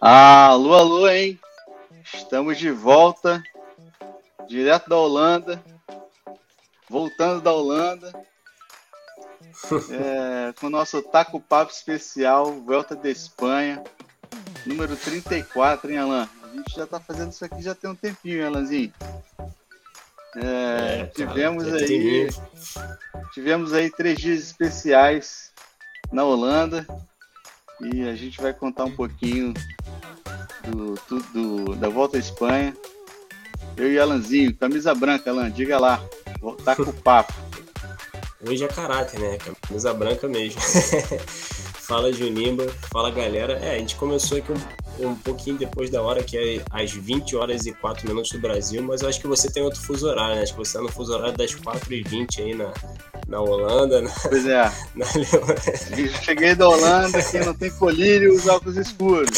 Alô, alô, hein? Estamos de volta, direto da Holanda, voltando da Holanda, é, com o nosso Taco Papo especial, Volta da Espanha, número 34, hein, Alan? A gente já tá fazendo isso aqui já tem um tempinho, hein, Alanzinho? É, é, tivemos cara, aí tivemos aí três dias especiais na Holanda e a gente vai contar um pouquinho do, do, do da volta à Espanha. Eu e Alanzinho, camisa branca, Alan, diga lá, tá com o papo. Hoje é caráter, né? Camisa branca mesmo. fala Junimba, fala galera. É, a gente começou aqui um, um pouquinho depois da hora, que é às 20 horas e 4 minutos do Brasil, mas eu acho que você tem outro fuso horário, né? Acho que você tá no fuso horário das 4 e 20 aí na, na Holanda. Na, pois é. Na... Cheguei da Holanda, quem não tem colírio usa óculos escuros.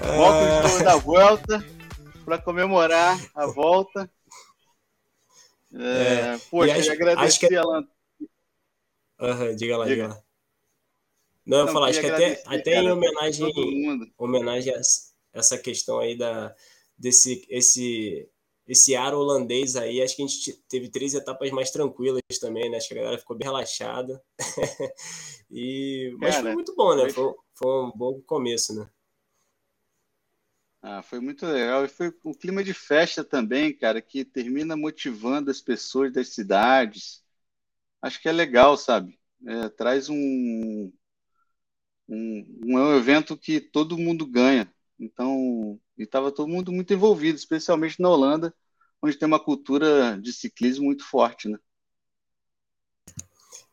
óculos da volta para comemorar a volta. É, é, poxa, acho, agradecer que... ela. Uhum, diga lá, diga, diga lá. Não, eu falar, acho que até, até cara, em homenagem, homenagem a essa questão aí da, desse esse, esse ar holandês aí, acho que a gente teve três etapas mais tranquilas também, né? Acho que a galera ficou bem relaxada. e, mas cara, foi muito bom, né? Foi, foi um bom começo, né? Ah, foi muito legal. E foi um clima de festa também, cara, que termina motivando as pessoas das cidades. Acho que é legal, sabe? É, traz um, um, um evento que todo mundo ganha. Então, estava todo mundo muito envolvido, especialmente na Holanda, onde tem uma cultura de ciclismo muito forte, né?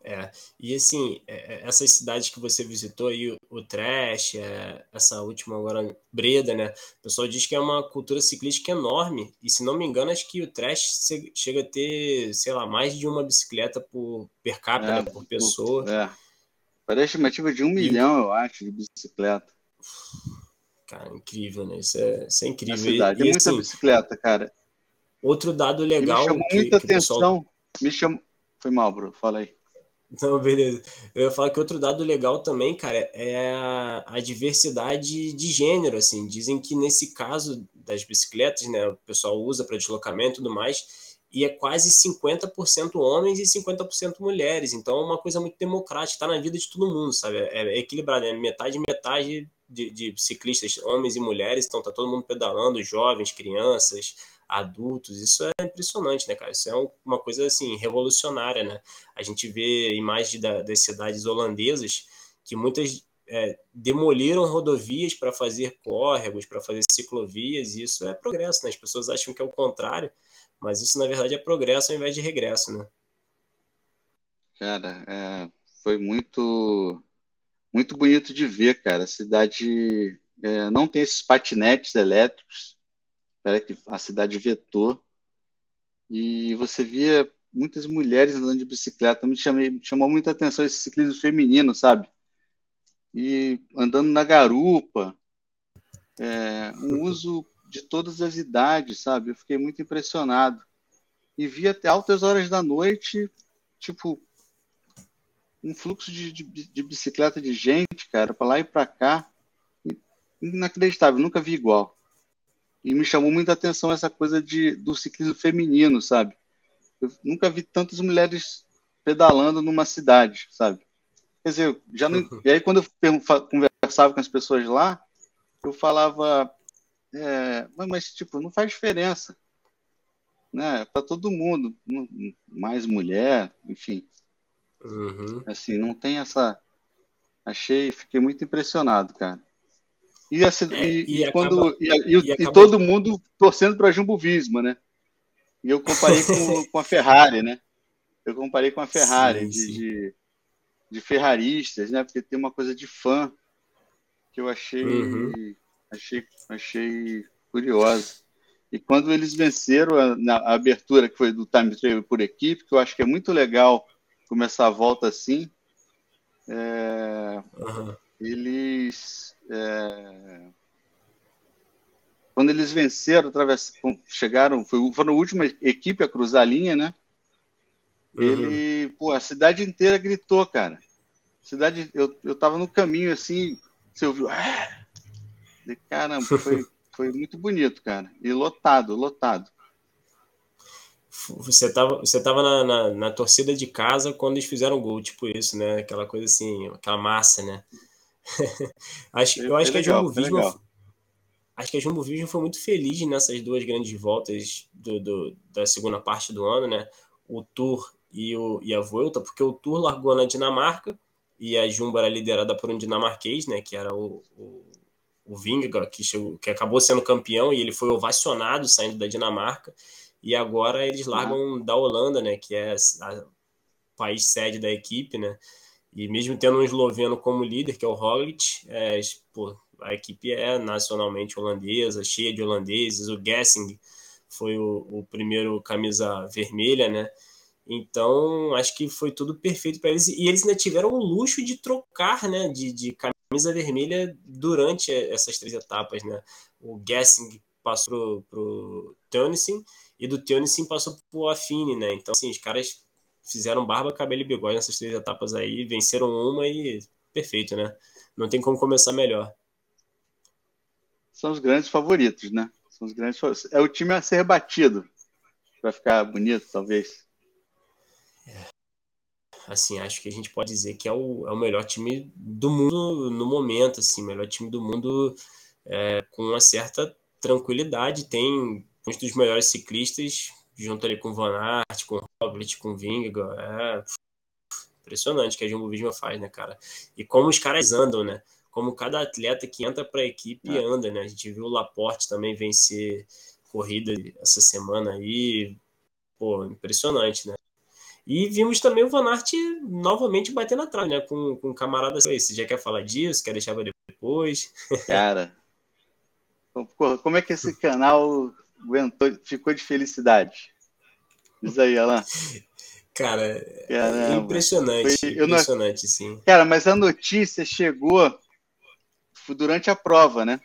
É, e assim, é, é, essas cidades que você visitou aí, o Trash, é, essa última agora, Breda, né? O pessoal diz que é uma cultura ciclística enorme, e se não me engano, acho que o Trash chega a ter, sei lá, mais de uma bicicleta por per capita, é, né, por pessoa. É. Parece estimativa de um e... milhão, eu acho, de bicicleta. Cara, incrível, né? Isso é, isso é incrível. Cidade, e, é muita assim, bicicleta, cara. Outro dado legal. me chamou que, muita que atenção. Pessoal... Me chamou. Foi mal, Bruno, fala aí. Não, beleza. Eu ia falar que outro dado legal também, cara, é a, a, diversidade de gênero, assim. Dizem que nesse caso das bicicletas, né, o pessoal usa para deslocamento e tudo mais, e é quase 50% homens e 50% mulheres. Então é uma coisa muito democrática, está na vida de todo mundo, sabe? É, é equilibrado, é metade metade de, de, ciclistas, homens e mulheres, então tá todo mundo pedalando, jovens, crianças, adultos. Isso é impressionante, né, cara? Isso é uma coisa assim revolucionária, né? A gente vê imagens da, das cidades holandesas que muitas é, demoliram rodovias para fazer córregos, para fazer ciclovias, e isso é progresso, né? As pessoas acham que é o contrário, mas isso, na verdade, é progresso ao invés de regresso, né? Cara, é, foi muito, muito bonito de ver, cara. A cidade é, não tem esses patinetes elétricos, que a cidade vetou, e você via muitas mulheres andando de bicicleta. Me, chamei, me chamou muita atenção esse ciclismo feminino, sabe? E andando na garupa, é, um uso de todas as idades, sabe? Eu fiquei muito impressionado. E vi até altas horas da noite, tipo, um fluxo de, de, de bicicleta de gente, cara, para lá e para cá. Inacreditável, nunca vi igual. E me chamou muita atenção essa coisa de, do ciclismo feminino, sabe? Eu nunca vi tantas mulheres pedalando numa cidade, sabe? Quer dizer, já não... e aí quando eu conversava com as pessoas lá, eu falava, é, mas, tipo, não faz diferença. Né? Para todo mundo, mais mulher, enfim. Uhum. Assim, não tem essa. Achei, fiquei muito impressionado, cara. E, assim, é, e, e, quando acaba, e, e, todo mundo torcendo para Jumbo Visma, né? E eu comparei com, com a Ferrari, né? Eu comparei com a Ferrari sim, de, sim. de, de, ferraristas, né? Porque tem uma coisa de fã que eu achei uhum achei, achei curioso. E quando eles venceram a, na a abertura, que foi do time trial por equipe, que eu acho que é muito legal começar a volta assim, é, uhum. eles. É, quando eles venceram, através, chegaram, foi, foram a última equipe a cruzar a linha, né? Uhum. Ele, pô, a cidade inteira gritou, cara. Cidade, eu, eu tava no caminho assim, você ouviu, ah! De, caramba, foi, foi muito bonito, cara. E lotado, lotado. Você tava, você tava na, na, na, torcida de casa quando eles fizeram o gol, tipo isso, né? Aquela coisa assim, aquela massa, né? acho, eu acho que a Jumbo Visma acho que a Jumbo Visma foi muito feliz nessas duas grandes voltas do, do, da segunda parte do ano, né? O Tour e, o, e a Volta, porque o Tour largou na Dinamarca e a Jumbo era liderada por um dinamarquês, né? Que era o, o, o Vingegaard, que, chegou, que acabou sendo campeão e ele foi ovacionado saindo da Dinamarca. E agora eles largam uhum. da Holanda, né? Que é o país sede da equipe, né? E mesmo tendo um esloveno como líder, que é o Roglic, é, pô, a equipe é nacionalmente holandesa, cheia de holandeses. O Gessing foi o, o primeiro camisa vermelha, né? Então, acho que foi tudo perfeito para eles. E eles ainda tiveram o luxo de trocar, né? De, de camisa vermelha durante essas três etapas, né? O Gessing passou para o Tönnissen e do Tönnissen passou para o Affine, né? Então, assim, os caras fizeram barba, cabelo e bigode nessas três etapas aí, venceram uma e perfeito, né? Não tem como começar melhor são os grandes favoritos, né? São os grandes É o time a ser batido para ficar bonito, talvez. É. Assim, acho que a gente pode dizer que é o, é o melhor time do mundo no momento, assim, melhor time do mundo é, com uma certa tranquilidade. Tem um dos melhores ciclistas junto ali com Van Aert, com Roglic, com Vingegaard. É impressionante que a Jumbo Visma faz, né, cara? E como os caras andam, né? como cada atleta que entra para a equipe é. anda, né? A gente viu o Laporte também vencer corrida essa semana aí, pô, impressionante, né? E vimos também o Van Aert novamente batendo atrás, né? Com, com um camarada você já quer falar disso? Quer deixar para depois? Cara, como é que esse canal aguentou, ficou de felicidade? Diz aí, Alan. Cara, é impressionante, Foi, impressionante, não... sim. Cara, mas a notícia chegou durante a prova, né?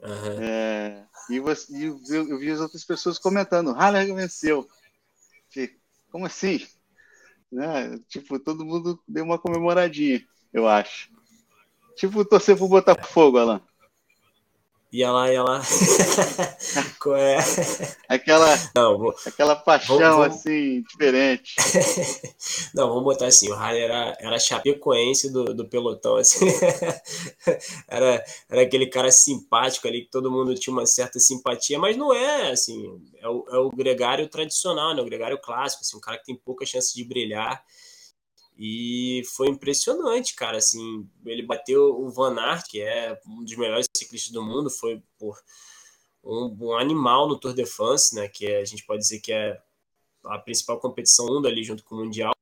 Uhum. É, e, você, e eu, eu, vi as outras pessoas comentando, Haller venceu. Como assim? Né? Tipo, todo mundo deu uma comemoradinha, eu acho. Tipo, torcer pro Botafogo, Alan. Ia lá, ia lá. é? Aquela, Não, vou, aquela paixão vou, vou... assim, diferente. Não, vamos botar assim, o Harley era, era chapecoense do, do pelotão, assim. era, era aquele cara simpático ali, que todo mundo tinha uma certa simpatia, mas não é, assim, é o, é o gregário tradicional, né? O gregário clássico, assim, um cara que tem pouca chance de brilhar. E foi impressionante, cara. Assim, ele bateu o Van Aert, que é um dos melhores ciclistas do mundo, foi por um, um, animal no Tour de France, né? Que é, a gente pode dizer que é a principal competição do mundo ali junto com o Mundial.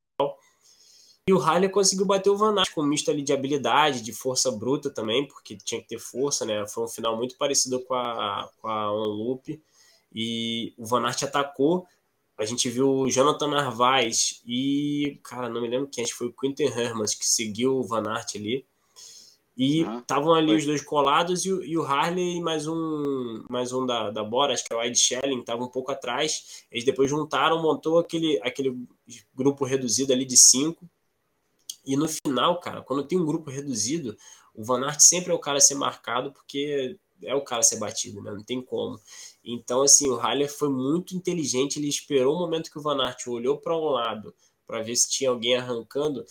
E o Harley conseguiu bater o Van Aert com um misto ali de habilidade, de força bruta também, porque tinha que ter força, né? Foi um final muito parecido com a, com a On Loop. E o Van Aert atacou a gente viu o Jonathan Narvaez e, cara, não me lembro quem, acho que foi o Quinten Hermans que seguiu o Van Aert ali. E estavam ali foi. os dois colados e, e, o Harley e mais um, mais um da, da Bora, acho que é o Ed Schelling, estava um pouco atrás. Eles depois juntaram, montou aquele, aquele grupo reduzido ali de cinco. E no final, cara, quando tem um grupo reduzido, o Van Aert sempre é o cara a ser marcado, porque é o cara ser batido, né? Não tem como. Então, assim, o Haller foi muito inteligente. Ele esperou o momento que o Van Aert olhou para um lado para ver se tinha alguém arrancando.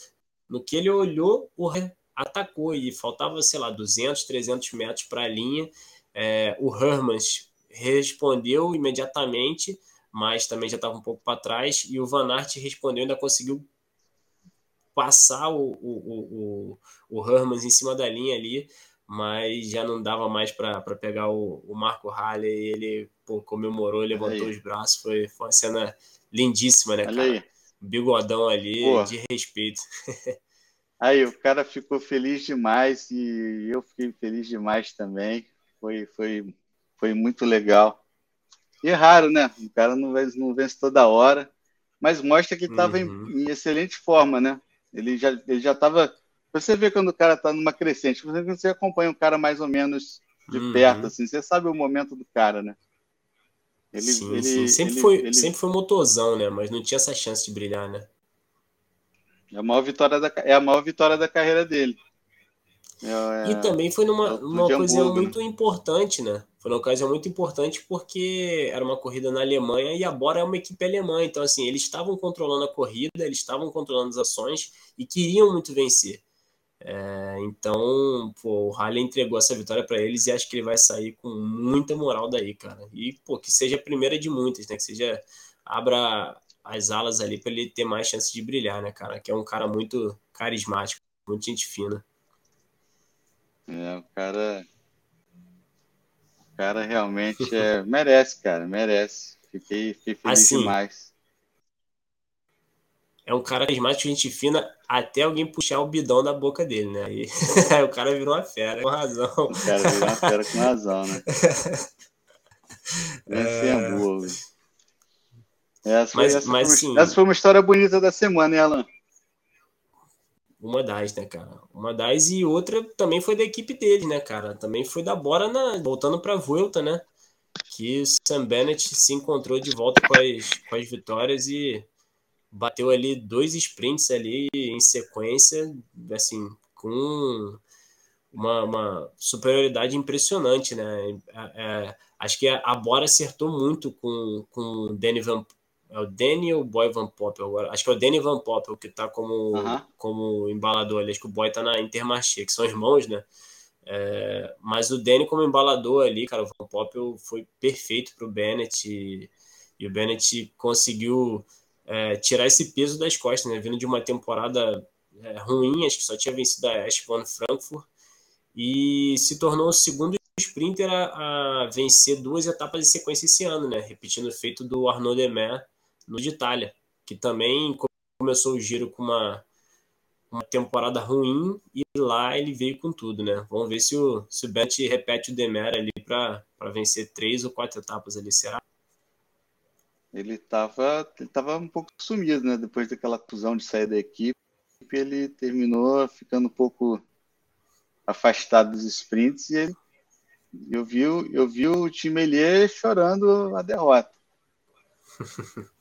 No que ele olhou, o atacou e faltava, sei lá, 200, 300 metros para a linha. É, o Hermans respondeu imediatamente, mas também já estava um pouco para trás. E o Van Aert respondeu, ainda conseguiu passar o, o, o, o Hermans em cima da linha ali mas já não dava mais para pegar o, o Marco Halley. Ele pô, comemorou, levantou os braços. Foi, foi uma cena lindíssima, né, cara? Aí. Bigodão ali, pô. de respeito. Aí, o cara ficou feliz demais e eu fiquei feliz demais também. Foi, foi, foi muito legal. E é raro, né? O cara não vence, não vence toda hora, mas mostra que estava uhum. em, em, excelente forma, né? Ele já ele já estava você vê quando o cara está numa crescente, você acompanha o cara mais ou menos de uhum. perto, assim, você sabe o momento do cara, né? Ele, sim, ele, sim. Sempre, ele, foi, ele... sempre foi motorzão, né? Mas não tinha essa chance de brilhar, né? É a maior vitória da, é a maior vitória da carreira dele. É, e também foi numa, numa ocasião muito importante, né? Foi uma ocasião muito importante porque era uma corrida na Alemanha e a Bora é uma equipe alemã. Então, assim, eles estavam controlando a corrida, eles estavam controlando as ações e queriam muito vencer. É, então, pô, o Halle entregou essa vitória para eles e acho que ele vai sair com muita moral daí, cara. E, pô, que seja a primeira de muitas, né? Que seja, abra as alas ali para ele ter mais chance de brilhar, né, cara? Que é um cara muito carismático, muito gente fina. É, o cara. O cara realmente é, merece, cara, merece. Fiquei, fiquei feliz assim, demais. É um cara carismático, gente fina, até alguém puxar o bidão da boca dele, né? Aí, o cara virou uma fera, com razão. O cara virou uma fera com razão, né? Esse é boa, essa, mas, essa, mas, foi uma, sim, essa foi uma história bonita da semana, hein, Alan? Uma das, né, cara? Uma das e outra também foi da equipe dele, né, cara? Também foi da Bora na, voltando para a Vuelta, né? Que Sam Bennett se encontrou de volta com as, com as vitórias e bateu ali dois sprints ali em sequência, assim, com uma, uma superioridade impressionante, né? É, é, acho que a Bora acertou muito com, com o Danny Van é o Danny ou o Boy Van Poppel agora? Acho que é o Danny Van Poppel que tá como, como embalador ali. Acho que o Boy tá na Intermarché, que são irmãos, né? É, mas o Danny como embalador ali, cara, o Van Poppel foi perfeito pro Bennett e, e o Bennett conseguiu é, tirar esse peso das costas, né? Vindo de uma temporada é, ruim, acho que só tinha vencido a Ashburn Frankfurt e se tornou o segundo sprinter a, a, vencer duas etapas de sequência esse ano, né? Repetindo o feito do Arnaud Demer no de Itália, que também começou o giro com uma, uma temporada ruim e lá ele veio com tudo, né? Vamos ver se o, se o Bent repete o Demer ali para vencer três ou quatro etapas ali, será? Ele estava ele tava um pouco sumido, né? Depois daquela fusão de sair da equipe, ele terminou ficando um pouco afastado dos sprints e ele, eu vi, eu vi o time Elier chorando a derrota.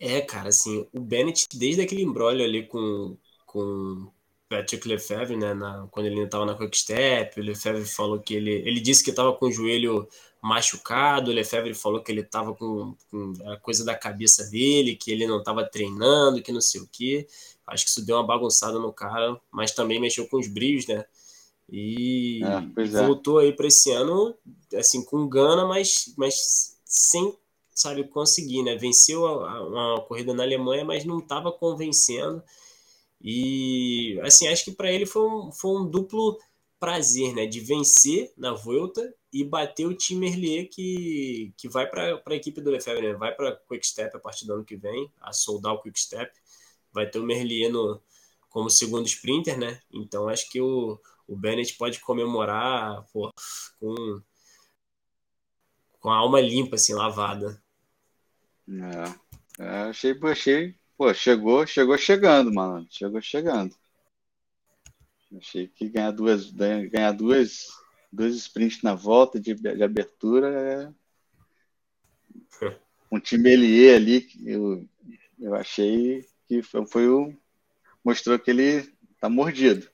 É, cara, assim, o Bennett, desde aquele embrólio ali com, com Patrick Lefebvre, né, na, quando ele estava na Quickstep, o Lefebvre falou que ele, ele disse que estava com o joelho machucado, o Lefebvre falou que ele estava com, com, a coisa da cabeça dele, que ele não estava treinando, que não sei o que. Acho que isso deu uma bagunçada no cara, mas também mexeu com os brilhos, né? E, é, e voltou é. aí para esse ano, assim, com gana, mas, mas sem sabe, conseguir, né? Venceu uma corrida na Alemanha, mas não estava convencendo. E, assim, acho que para ele foi um, foi um duplo prazer, né? De vencer na volta e bater o time Merlier que, que vai para a equipe do Lefebvre, né? Vai para Quickstep a partir do ano que vem, a Soldal Quickstep. Vai ter o Merlier no, como segundo sprinter, né? Então acho que o, o Bennett pode comemorar pô, com, com a alma limpa, assim, lavada. É, é, achei, achei, pô, chegou, chegou chegando, mano, chegou chegando. Achei que ganhar duas, ganhar duas, dois sprints na volta de, de abertura é um time Elie ali, eu, eu achei que foi, foi o mostrou que ele tá mordido.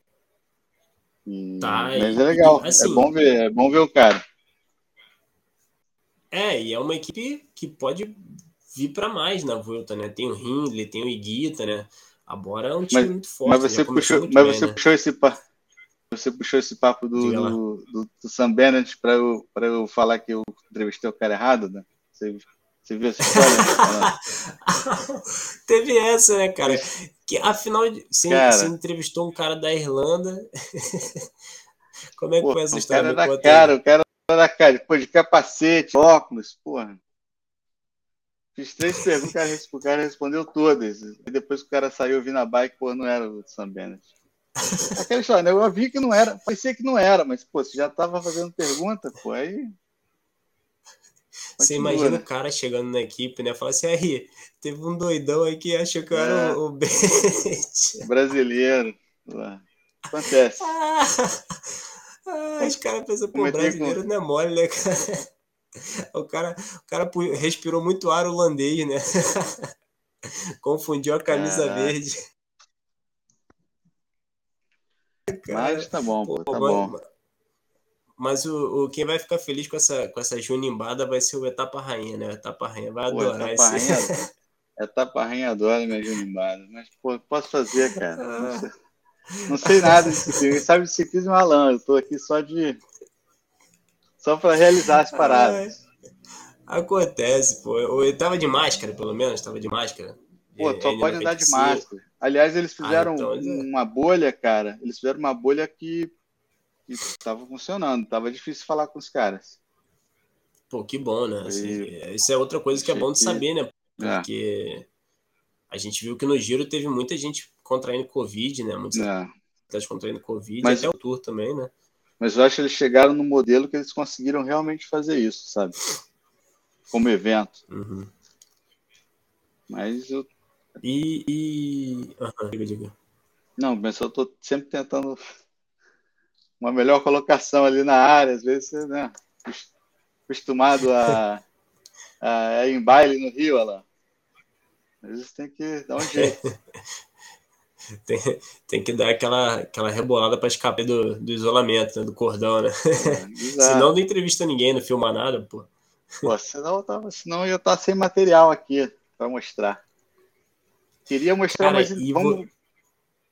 E, tá, mas é legal, é assim, é bom ver, é bom ver o cara. É, e é uma equipe que pode vir para mais na volta, né? Tem o Hindley, tem o Iguita, né? A Bora é um time mas, muito forte. Mas você, puxou, mas bem, você né? puxou esse papo. Você puxou esse papo do, do, do, do, Sam Bennett para eu, eu falar que eu entrevistei o cara errado, né? Você, você viu essa história? Teve essa, né, cara? Que afinal, você, cara, você entrevistou um cara da Irlanda. Como é que pô, foi essa história? O cara da cara, o cara da cara, depois de capacete, óculos, porra. Fiz três perguntas, o cara respondeu todas. E depois que o cara saiu vindo a bike, pô, não era o Sam Bennett. Aquela história, né? Eu vi que não era, parecia que não era, mas, pô, você já tava fazendo pergunta, pô, aí. Você imagina né? o cara chegando na equipe, né? Fala assim, aí, teve um doidão aí que achou que eu era é. o, Bennett. Brasileiro. Acontece. Ah, ah, os caras pensam, pô, brasileiro com... não é mole, né, cara? O cara, o cara respirou muito ar holandês, né? Confundiu a camisa Caraca. verde. Mas tá bom, pô, tá bom. Mas o, o, quem vai ficar feliz com essa, com essa junimbada vai ser o Etapa Rainha, né? O Etapa Rainha vai pô, adorar Etapa esse... Rainha, Etapa Rainha adora minha junimbada. Mas, pô, posso fazer, cara. Não sei, não sei nada de ciclismo. Quem sabe de ciclismo é Alan. Eu tô aqui só de... Só para realizar as paradas. Acontece, pô. Ele tava de máscara, pelo menos, tava de máscara. Pô, só pode andar de máscara. Aliás, eles ah, fizeram ah, então, uma bolha, cara. Eles fizeram uma bolha que estava funcionando. Tava difícil falar com os caras. Pô, que bom, né? Assim, isso é outra coisa que é bom de saber, né? É. Porque é. a gente viu que no Giro teve muita gente contraindo Covid, né? Muitos é. contraindo Covid, Mas... até o Tour também, né? Mas eu acho que eles chegaram no modelo que eles conseguiram realmente fazer isso, sabe? Como evento. Uhum. Mas eu. E. e... Uhum, diga, diga. Não, mas eu tô sempre tentando uma melhor colocação ali na área, às vezes né? Acostumado a, a, ir em baile no Rio, olha lá. Às vezes tem que dar um jeito. tem, tem que dar aquela, aquela rebolada para escapar do, do isolamento, né, do cordão, né? Senão não entrevista ninguém, não filma nada, pô. Pô, senão, tava, senão eu ia estar sem material aqui para mostrar. Queria mostrar, Cara, mas vamos. Vou...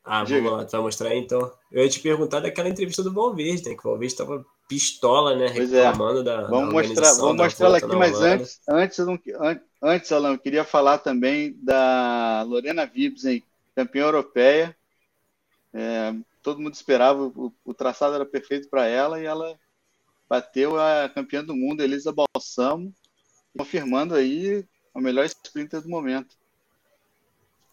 Ah, Diga. vamos lá, tu vai mostrar então. Eu ia te perguntar daquela entrevista do Valverde, né? Que o Valverde estava pistola, né? É. reclamando é. da. Vamos da mostrar, vamos mostrar ela aqui, mas antes, antes, antes, Alan, eu queria falar também da Lorena Vibsen, campeã europeia. É, todo mundo esperava, o, o traçado era perfeito para ela e ela bateu a campeã do mundo, Elisa Balsamo, confirmando aí a melhor sprinter do momento.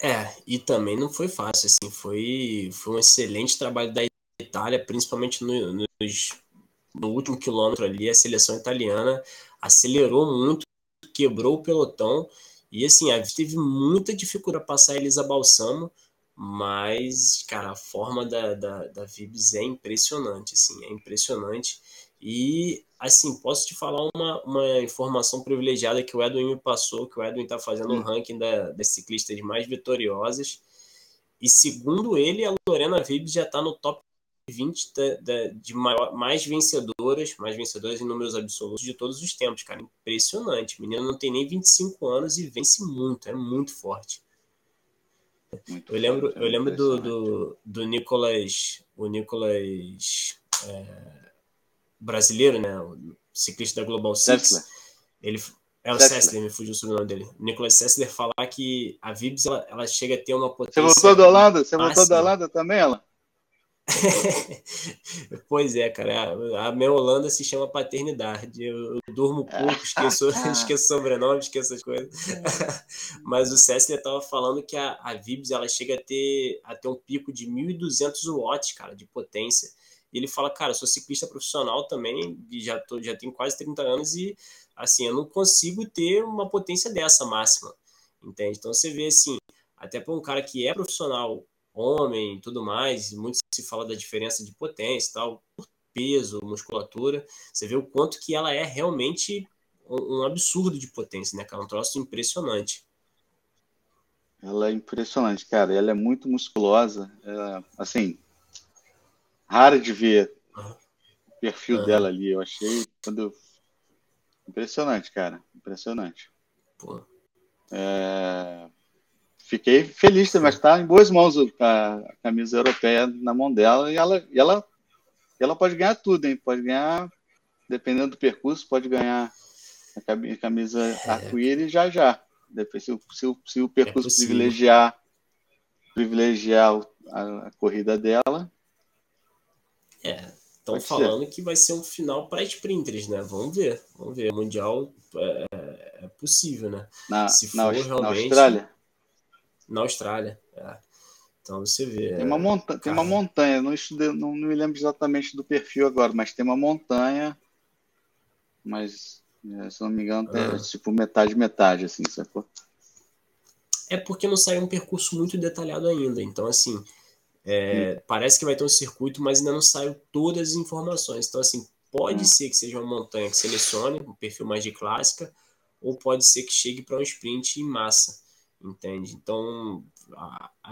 É, e também não foi fácil, assim, foi, foi um excelente trabalho da Itália, principalmente no, no último quilômetro ali, a seleção italiana acelerou muito, quebrou o pelotão, e assim, a gente teve muita dificuldade para passar a Elisa Balsamo, mas, cara, a forma da, da, da Vibs é impressionante, assim, é impressionante. E, assim, posso te falar uma, uma informação privilegiada que o Edwin me passou, que o Edwin está fazendo um hum. ranking da, das ciclistas mais vitoriosas. E, segundo ele, a Lorena Vibes já está no top 20 da, da, de maior, mais vencedoras, mais vencedoras em números absolutos de todos os tempos, cara. Impressionante. O menino não tem nem 25 anos e vence muito, é muito forte. Muito eu lembro, forte, eu lembro do, do, do Nicolas, o Nicolas é, brasileiro, né? O ciclista da Global Six. Ele é o Sessler, me fugiu o sobrenome dele. Nicolas Sessler falar que a Vibs ela, ela, chega a ter uma potência. Você voltou da Holanda? Você voltou da Holanda também, ela? pois é, cara. A, minha Holanda se chama paternidade. Eu, eu durmo pouco, esqueço, esqueço sobrenome, esqueço as coisas. Mas o Sessler estava falando que a, a Vibs ela chega a ter, a ter um pico de 1.200 watts, cara, de potência. E ele fala, cara, sou ciclista profissional também, já, tô, já tenho quase 30 anos e, assim, eu não consigo ter uma potência dessa máxima, entende? Então você vê, assim, até para um cara que é profissional, homem e tudo mais, muito se fala da diferença de potência e tal, peso, musculatura, você vê o quanto que ela é realmente um, um absurdo de potência, né, cara? Um troço impressionante. Ela é impressionante, cara. Ela é muito musculosa. É, assim, rara de ver o perfil uhum. dela ali. Eu achei quando impressionante, cara, impressionante. Pô. É... Fiquei feliz, mas está em boas mãos a camisa europeia na mão dela e ela, e ela, ela pode ganhar tudo, hein? Pode ganhar, dependendo do percurso, pode ganhar a camisa é. arco-íris já já. Se, se, se o percurso é privilegiar privilegiar a, a corrida dela, é, estão falando ser. que vai ser um final para sprinters, né? Vamos ver, vamos ver. O Mundial é, é, é possível, né? Na, Se for na, realmente... na Austrália? Na Austrália, é. Então você vê. Tem uma, monta tem uma montanha, não, estudei, não, não me lembro exatamente do perfil agora, mas tem uma montanha, mas é, se não me engano, é tipo metade, metade, assim, sacou? É porque não saiu um percurso muito detalhado ainda. Então, assim, é, hum. Parece que vai ter um circuito, mas ainda não saiu todas as informações. Então, assim, pode hum. ser que seja uma montanha que selecione um perfil mais de clássica, ou pode ser que chegue para um sprint em massa, entende? Então,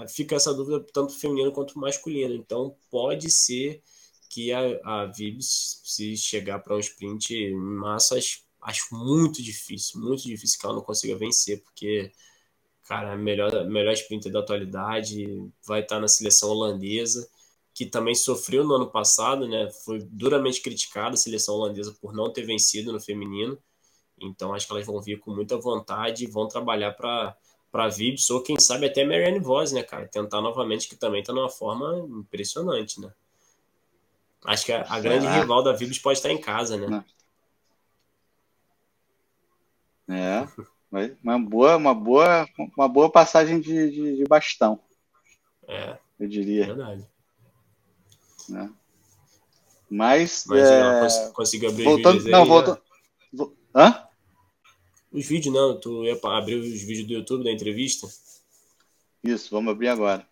fica essa dúvida tanto feminino quanto masculino. Então, pode ser que a, a se chegar para um sprint em massas, acho muito difícil, muito difícil que ela não consiga vencer, porque, cara, a melhor, melhor sprinter da atualidade vai estar na seleção holandesa, que também sofreu no ano passado, né? Foi duramente criticada a seleção holandesa por não ter vencido no feminino. Então, acho que elas vão vir com muita vontade e vão trabalhar para para Vibs, ou quem sabe até Marianne Voss, né, cara? Tentar novamente, que também tá numa forma impressionante, né? Acho que a, a grande rival da Vibs pode estar em casa, né? É, uma boa, uma boa, uma boa passagem de, de, de bastão. É. Eu diria. Verdade. É. Mas. Mas é... conseguiu abrir voltando, Não, aí, voltando. Hã? Os vídeos não, tu ia abrir os vídeos do YouTube da entrevista? Isso, vamos abrir agora.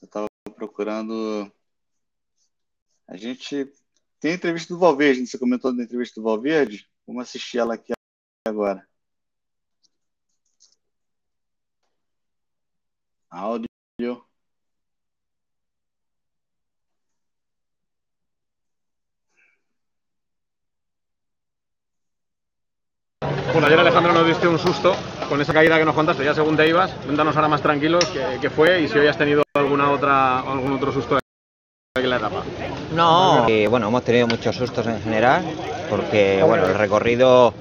Eu estava procurando a gente tem a entrevista do Valverde, você comentou da entrevista do Valverde? Vamos assistir ela aqui agora. Áudio. Bueno, ayer Alejandro nos diste un susto con esa caída que nos contaste, ya según te ibas, cuéntanos ahora más tranquilos qué, fue y si hoy has tenido alguna otra, algún otro susto en la etapa. No, bueno, hemos tenido muchos sustos en general, porque bueno, el recorrido,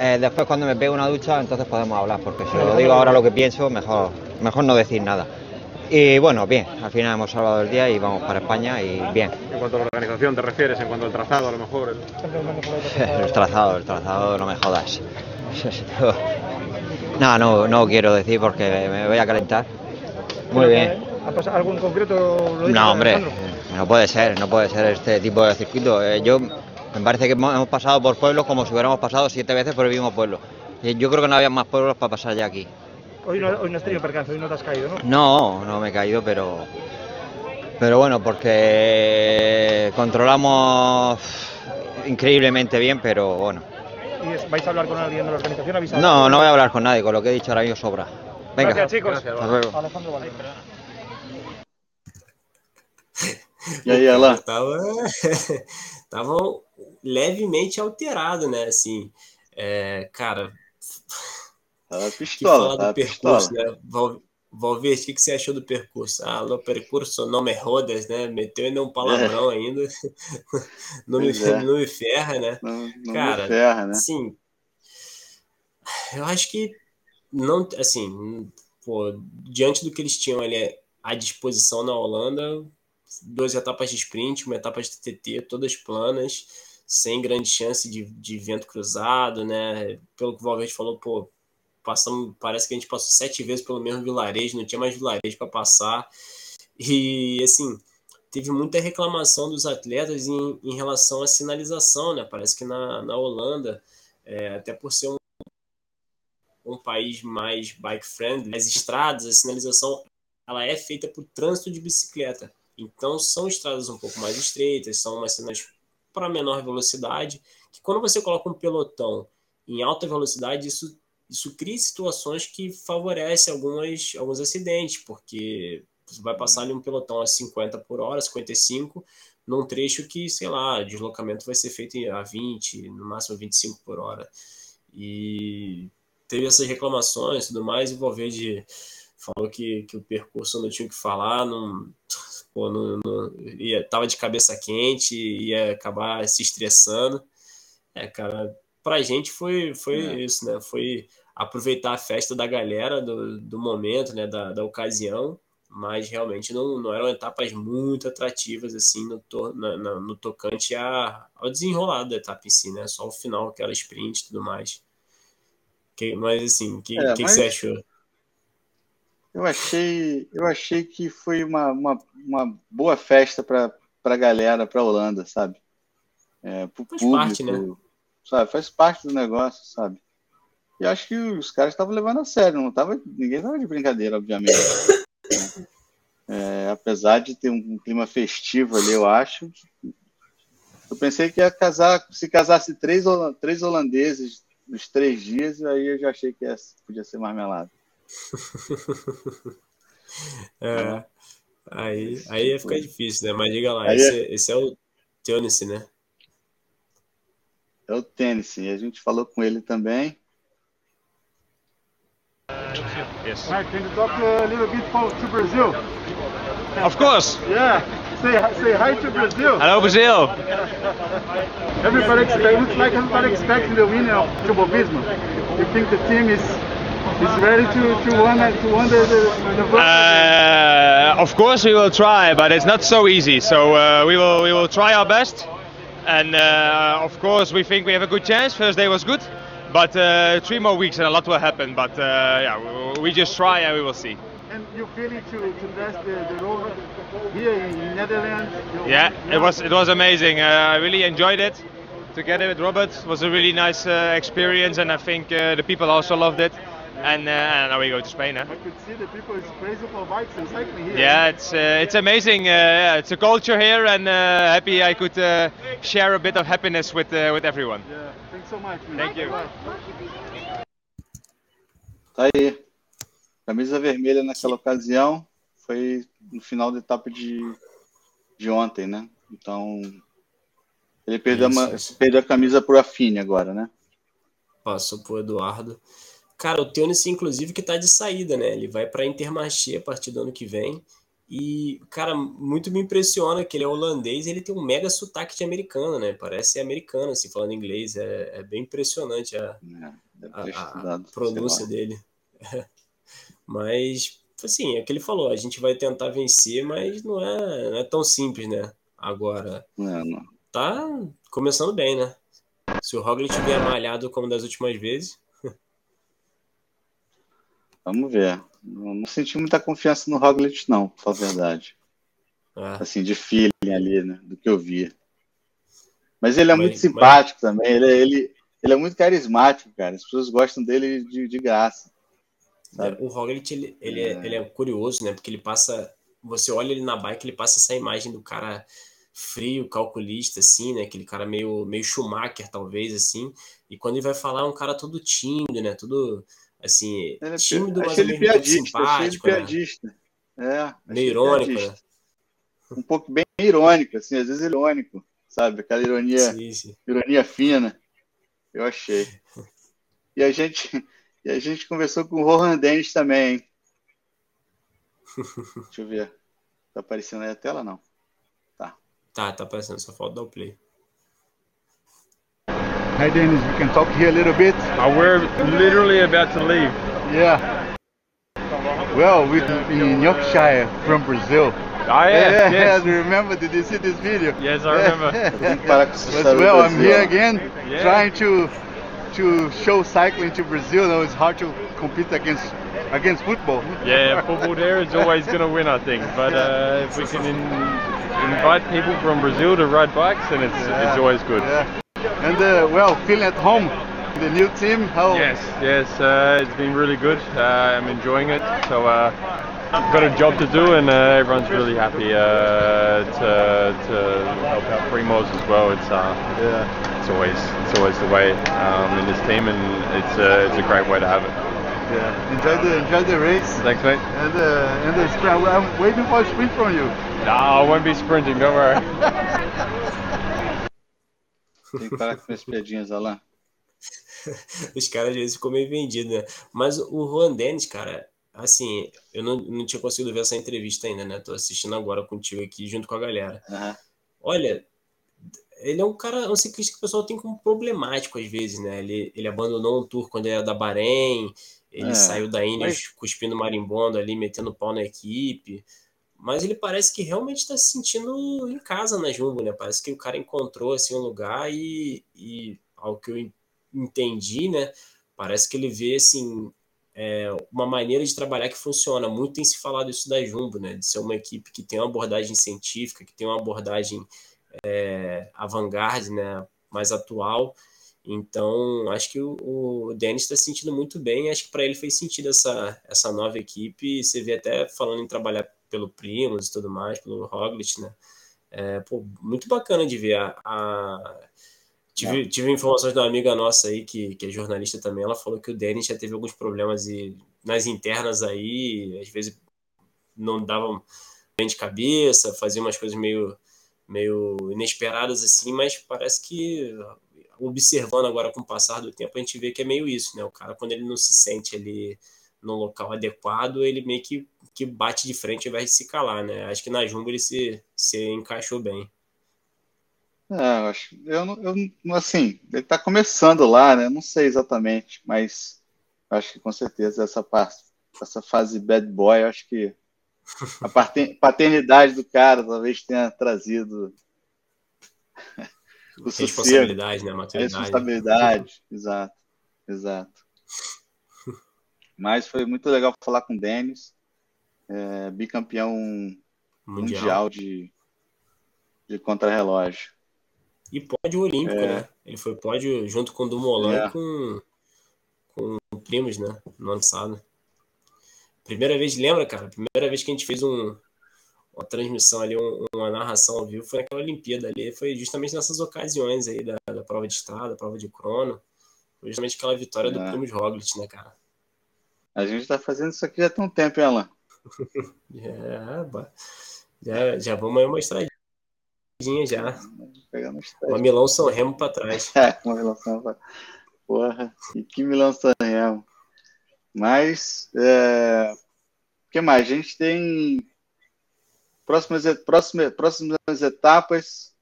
eh, después cuando me pego una ducha, entonces podemos hablar, porque si lo digo ahora lo que pienso, mejor, mejor no decir nada. Y bueno, bien, al final hemos salvado el día y vamos para España y bien. En cuanto a la organización te refieres, en cuanto al trazado a lo mejor. El, el trazado, el trazado, no me jodas. no, no, no quiero decir porque me voy a calentar. Muy bien. ¿Ha pasado algo en concreto? Lo no, hombre, no puede ser, no puede ser este tipo de circuito. Eh, yo me parece que hemos pasado por pueblos como si hubiéramos pasado siete veces por el mismo pueblo. Yo creo que no había más pueblos para pasar ya aquí. Hoy no, hoy no has tenido percance, hoy no te has caído, ¿no? No, no me he caído, pero pero bueno, porque controlamos increíblemente bien, pero bueno. ¿Y vais a hablar con alguien de la organización? No, no voy a hablar con nadie, con lo que he dicho ahora mismo sobra. Venga. Gracias, chicos. Gracias, Hasta luego. Alejandro Valdez. E aí, ela? Tava, tava levemente alterado, né? Assim, é, cara. Tava pistola, tava percurso, pistola. né? Val, Valverde, o que, que você achou do percurso? Ah, no percurso não me rodas, né? Meteu ainda um palavrão é. ainda. não, me, é. não me ferra, né? Não, não cara, me ferra, né? Sim. Eu acho que não, assim, pô, diante do que eles tinham ali à disposição na Holanda, duas etapas de sprint, uma etapa de TT, todas planas, sem grande chance de, de vento cruzado, né? Pelo que o Valverde falou, pô, passamos, parece que a gente passou sete vezes pelo mesmo vilarejo, não tinha mais vilarejo para passar. E, assim, teve muita reclamação dos atletas em, em relação à sinalização, né? Parece que na, na Holanda, é, até por ser um, um país mais bike friendly, as estradas, a sinalização, ela é feita o trânsito de bicicleta. Então, são estradas um pouco mais estreitas, são umas cenas para menor velocidade, que quando você coloca um pelotão em alta velocidade, isso, isso cria situações que favorecem algumas, alguns acidentes, porque você vai passar ali um pelotão a 50 por hora, 55, num trecho que, sei lá, deslocamento vai ser feito a 20, no máximo 25 por hora. E teve essas reclamações e tudo mais, e o Valverde falou que, que o percurso não tinha o que falar, não, pô, não, não, ia, tava de cabeça quente, ia acabar se estressando. É, cara, pra gente foi, foi é. isso, né? Foi aproveitar a festa da galera, do, do momento, né? Da, da ocasião, mas realmente não, não eram etapas muito atrativas, assim, no, to, na, na, no tocante a, ao desenrolar da etapa em si, né? Só o final, aquela sprint e tudo mais. Que, mas, assim, o que, É, que, mas- que você achou? Eu achei, eu achei que foi uma, uma, uma boa festa para a galera, para a Holanda, sabe? É, pro Faz público, parte, né? sabe? Faz parte do negócio, sabe? E acho que os caras estavam levando a sério, não tava, ninguém estava de brincadeira, obviamente. É, apesar de ter um clima festivo ali, eu acho. Eu pensei que ia casar, se casasse três, três holandeses nos três dias, aí eu já achei que ia- podia ser mais melado. é, aí, aí ia ficar difícil, né? Mas diga lá, Aí esse, esse é o Teonice, né? É o tênis, a gente falou com ele também. Yes. Mike, can you talk a little bit to Brazil? Of course. Yeah. Say, hi- say hi to Brazil. Hello, Brazil. Everybody expect, looks like everybody expecting the winner of Jumbo Visma. You think the team is is ready to to win to win the the, the Uh, of course, we will try, but it's not so easy. So uh, we will we will try our best, and uh, of course we think we have a good chance. First day was good, but uh, three more weeks and a lot will happen. But uh, yeah, we, we just try and we will see. And you feeling to to test the the road here in Netherlands? Yeah, it was it was amazing. Uh, I really enjoyed it. Together with Robert it was a really nice uh, experience, and I think uh, the people also loved it. And, uh, and now we go to Spain. Huh? I could see the people is crazy for bikes and cycling here. Yeah, it's uh, it's amazing. Uh, yeah, it's a culture here, and uh, happy I could uh, share a bit of happiness with uh, with everyone. Yeah. Thanks so much. man. Thank you. Bye. Tá aí. Camisa vermelha naquela ocasião foi no final da etapa de, de ontem, né? Então ele perdeu, Isso, uma- isso. perdeu a camisa pro Affine agora, né? Passou pro Eduardo. Cara, o Teonice, inclusive, que tá de saída, né? Ele vai pra Intermarché a partir do ano que vem. E, cara, muito me impressiona que ele é holandês e ele tem um mega sotaque de americano, né? Parece ser americano, assim, falando inglês. É, é bem impressionante a, É, a- a pronúncia dele. Mas, assim, é o que ele falou, a gente vai tentar vencer, mas não é, não é tão simples, né? Agora, Não, não. tá começando bem, né? Se o Roglic vier malhado como das últimas vezes, Vamos ver. Não, não senti muita confiança no Roglic, não, pra falar a verdade. é, Assim, de feeling ali, né? Do que eu vi. Mas ele é Mas- muito simpático também. Ele, é- ele, ele é muito carismático, cara. As pessoas gostam dele de, de graça. Sabe? o Roglic, ele, ele, é, ele é curioso, né? Porque ele passa, você olha ele na bike, ele passa essa imagem do cara frio, calculista, assim, né? Aquele cara meio, meio Schumacher, talvez, assim. E quando ele vai falar, é um cara todo tímido, né? Tudo, assim, Ele é, tímido, mas ele mesmo tempo piadista, achei ele simpático, né? piadista. É, Meio irônico, piadista. né? Um pouco bem irônico, assim, às vezes irônico, sabe? Aquela ironia, Sim, sim. ironia fina. Eu achei. E a gente, e a gente conversou com o Rohan Dennis também, hein? Deixa eu ver. Tá aparecendo aí a tela, não? Tá, tá aparecendo, só falta dar o play. Hi Dennis, we can talk here a little bit. Uh, we're literally about to leave. Yeah. Well, we're in Yorkshire from Brazil. Oh Yeah, yeah, remember? Did you see this video? Yes, I remember. Eu tenho que parar com essa But well, I'm here again, Yeah. trying to to show cycling to Brazil. Now it's hard to compete against against football. Yeah, football there is always going to win, I think. But uh, if we can in, invite people from Brazil to ride bikes, then it's, it's always good. Yeah. And uh, well, feeling at home, the new team. How? Yes, yes, uh, it's been really good. Uh, I'm enjoying it. So uh, I've got a job to do, and uh, everyone's really happy uh, to, to help out Primos as well. It's uh, Yeah. it's always it's always the way um, in this team, and it's uh, it's a great way to have it. Yeah. Enjoy the enjoy the race. Thanks, mate. And uh, and the sprint. I'm waiting for a sprint from you. No, I won't be sprinting. Don't worry. Tem que parar com as piadinhas, Alain. Os caras às vezes ficam meio vendidos, né? Mas o Juan Dennis, cara, assim, eu não, não tinha conseguido ver essa entrevista ainda, né? Tô assistindo agora contigo aqui, junto com a galera. Aham. Olha, ele é um cara, um ciclista que o pessoal tem como problemático às vezes, né? Ele, ele abandonou um tour quando ele era da Bahrein, ele É, saiu da Ineos mas- cuspindo marimbondo ali, metendo pau na equipe. Mas ele parece que realmente está se sentindo em casa na Jumbo, né? Parece que o cara encontrou assim um lugar e, e ao que eu en- entendi, né? Parece que ele vê assim é, uma maneira de trabalhar que funciona. Muito tem se falado isso da Jumbo, né? De ser uma equipe que tem uma abordagem científica, que tem uma abordagem é, avant-garde, né? Mais atual. Então, acho que o, o Dennis está se sentindo muito bem. Acho que para ele fez sentido essa, essa nova equipe. Você vê até falando em trabalhar pelo Primos e tudo mais, pelo Roglic, né? É, pô, muito bacana de ver. A, a- Tive, tive informações de uma amiga nossa aí, que, que é jornalista também. Ela falou que o Dennis já teve alguns problemas e nas internas aí, às vezes não davam bem de cabeça, faziam umas coisas meio, meio inesperadas assim, mas parece que observando agora com o passar do tempo, a gente vê que é meio isso, né? O cara, quando ele não se sente ali no local adequado, ele meio que, que bate de frente ao invés de se calar, né? Acho que na Jumbo ele se, se encaixou bem. É, eu acho. Eu, eu, assim, ele está começando lá, né? Não sei exatamente, mas acho que com certeza essa parte, essa fase bad boy, acho que a paternidade do cara talvez tenha trazido o responsabilidade, né? Maturidade. Responsabilidade, exato, exato. Mas foi muito legal falar com o Denis, é, bicampeão mundial, mundial de, de contrarrelógio. E pódio olímpico, é. né? Ele foi pódio junto com o Dumoulin é. com, com primos, né? No ano passado. Primeira vez, lembra, cara? Primeira vez que a gente fez um, uma transmissão ali, um, uma narração ao vivo, foi naquela Olimpíada ali. Foi justamente nessas ocasiões aí da, da prova de estado, da prova de crono. Foi justamente aquela vitória é. do Primos Roglic, né, cara? A gente tá fazendo isso aqui já tem um tempo, hein, Alan? é, já, já vamos aí uma estradinha já. Uma Milão São Remo para trás. É, uma Milão São Remo. Porra, e que Milão São Remo. Mas, é... o que mais? A gente tem próximas, próximas, próximas etapas.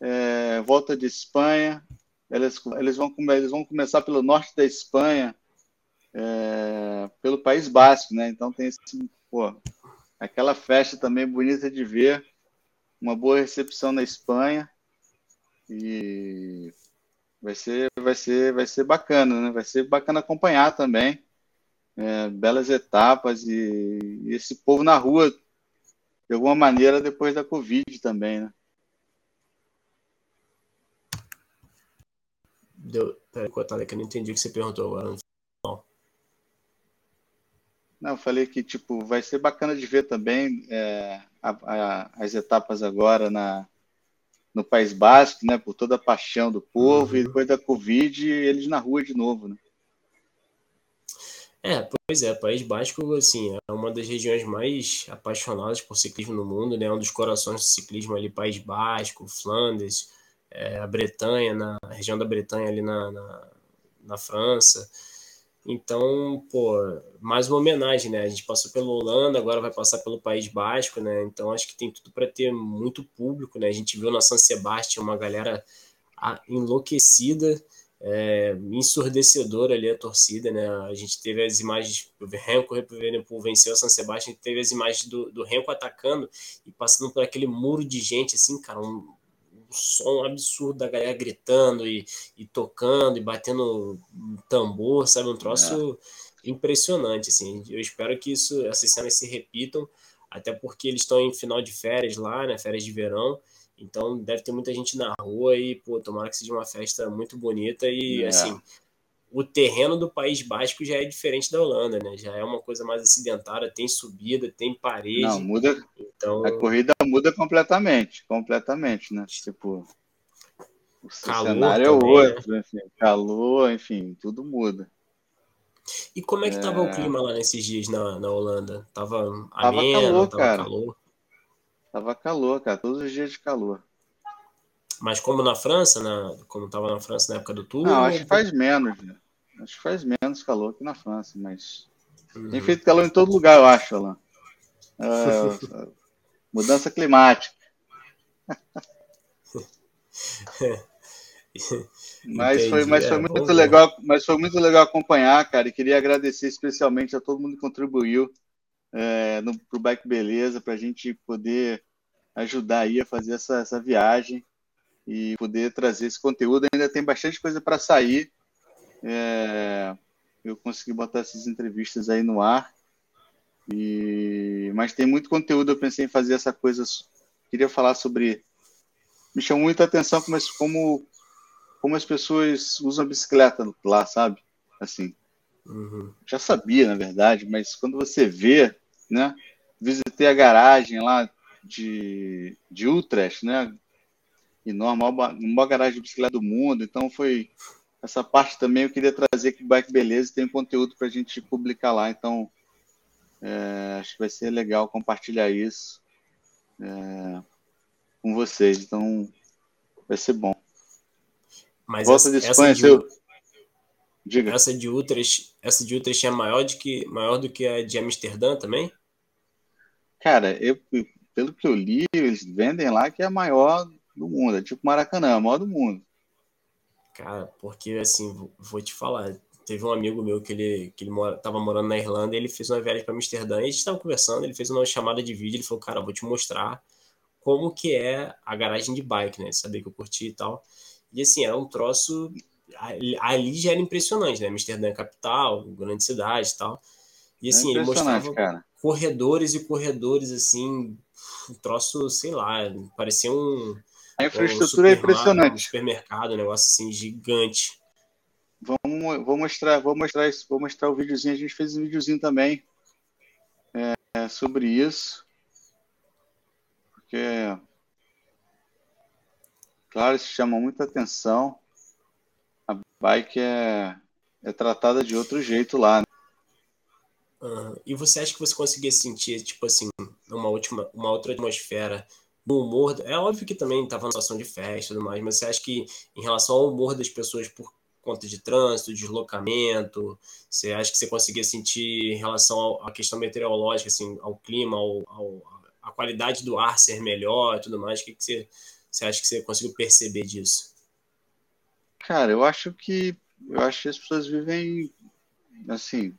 É... Volta de Espanha. Eles, eles, vão, eles vão começar pelo norte da Espanha, é... pelo País Basco, né? Então tem esse, pô, aquela festa também bonita de ver uma boa recepção na Espanha e vai ser, vai ser, vai ser bacana, né? Vai ser bacana acompanhar também. É, belas etapas e, e, esse povo na rua de alguma maneira depois da Covid também, né? Deu, peraí, Cotada, que eu não entendi o que você perguntou agora. Não, eu falei que tipo vai ser bacana de ver também é, a, a, as etapas agora na, no País Basco, né? Por toda a paixão do povo uhum. e depois da Covid eles na rua de novo, né? É, pois é, País Basco, assim, é uma das regiões mais apaixonadas por ciclismo no mundo, né? Um dos corações do ciclismo ali, País Basco, Flandres, é, a Bretanha, na a região da Bretanha ali na, na, na França. Então, pô, mais uma homenagem, né? A gente passou pela Holanda, agora vai passar pelo País Basco, né? Então acho que tem tudo para ter muito público, né? A gente viu na San Sebastião uma galera enlouquecida, é, ensurdecedora ali a torcida, né? A gente teve as imagens, o Renko venceu a San Sebastião, teve as imagens do, do Renko atacando e passando por aquele muro de gente, assim, cara, um, som absurdo da galera gritando e, e tocando e batendo tambor, sabe? Um troço é. impressionante, assim. Eu espero que isso, essas cenas se repitam, até porque eles estão em final de férias lá, né? Férias de verão. Então deve ter muita gente na rua e, pô, tomara que seja uma festa muito bonita e, é. assim, o terreno do País Basco já é diferente da Holanda, né? Já é uma coisa mais acidentada, tem subida, tem parede. Não, muda. Então... A corrida muda completamente, completamente, né? Tipo, o cenário é outro, né? enfim, calor, enfim, tudo muda. E como é que tava é... o clima lá nesses dias na, na Holanda? Tava ameno, tava calor, tava cara. calor? Tava calor, cara, todos os dias de calor. Mas como na França, na, como estava na França na época do tour? Não, acho que faz menos. Né? Acho que faz menos calor que na França, mas uhum. tem feito calor em todo lugar, eu acho, Alain. É, mudança climática. mas foi, mas foi é, muito legal, mas foi muito legal acompanhar, cara. E queria agradecer especialmente a todo mundo que contribuiu é, no pro Bike Beleza para a gente poder ajudar aí a fazer essa, essa viagem e poder trazer esse conteúdo. Ainda tem bastante coisa para sair. É, eu consegui botar essas entrevistas aí no ar. E, mas tem muito conteúdo. Eu pensei em fazer essa coisa. Queria falar sobre. Me chamou muita atenção como, como, como as pessoas usam a bicicleta lá, sabe? Assim. Uhum. Já sabia, na verdade, mas quando você vê, né? Visitei a garagem lá de, de Utrecht, né? enorme, a maior garagem de bicicleta do mundo. Então foi, essa parte também eu queria trazer que o Bike Beleza tem conteúdo para a gente publicar lá, então é, acho que vai ser legal compartilhar isso é, com vocês, então vai ser bom. Mas Volta essa, de Espanha, essa de, seu... Diga. Essa de Utrecht, essa de Utrecht é maior, de que, maior do que a de Amsterdã também? Cara, eu, pelo que eu li, eles vendem lá que é a maior do mundo, é tipo Maracanã, a maior do mundo. Cara, porque assim, vou te falar, teve um amigo meu que ele, que ele mora, tava morando na Irlanda, ele fez uma viagem para Amsterdã, e a gente estava conversando, ele fez uma chamada de vídeo, ele falou, cara, vou te mostrar como que é a garagem de bike, né? Saber que eu curti e tal. E assim, era um troço. Ali já era impressionante, né? Amsterdã é capital, grande cidade e tal. E assim, é ele mostrava cara. corredores e corredores, assim, um troço, sei lá, parecia um. A infraestrutura é impressionante. Um supermercado, um negócio assim, gigante. Vamos, vou mostrar, vou mostrar isso, vou mostrar o videozinho. A gente fez um videozinho também é, sobre isso. Porque Claro, isso chama muita atenção. A bike é, é tratada de outro jeito lá. Né? Uhum. E você acha que você conseguia sentir, tipo assim, uma, última, uma outra atmosfera do humor? É óbvio que também estava na situação de festa e tudo mais, mas você acha que em relação ao humor das pessoas por conta de trânsito, deslocamento, você acha que você conseguia sentir em relação à questão meteorológica, assim, ao clima, ao, ao, a qualidade do ar ser melhor e tudo mais? O que, que você você acha que você conseguiu perceber disso? Cara, eu acho que eu acho que as pessoas vivem assim,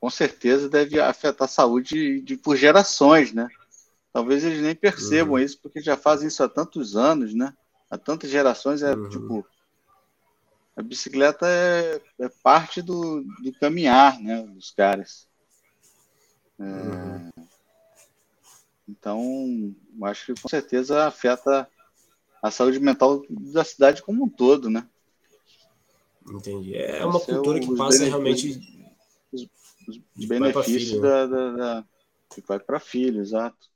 com certeza deve afetar a saúde de, por gerações, né? Talvez eles nem percebam uhum. isso porque já fazem isso há tantos anos, né? Há tantas gerações é uhum. tipo a bicicleta é, é parte do, do, caminhar, né, dos caras. É, uhum. Então, acho que com certeza afeta a saúde mental da cidade como um todo, né? Entendi. É uma Esse cultura é que passa realmente. Os, os benefícios filho, da, da, da, que vai para filho, exato.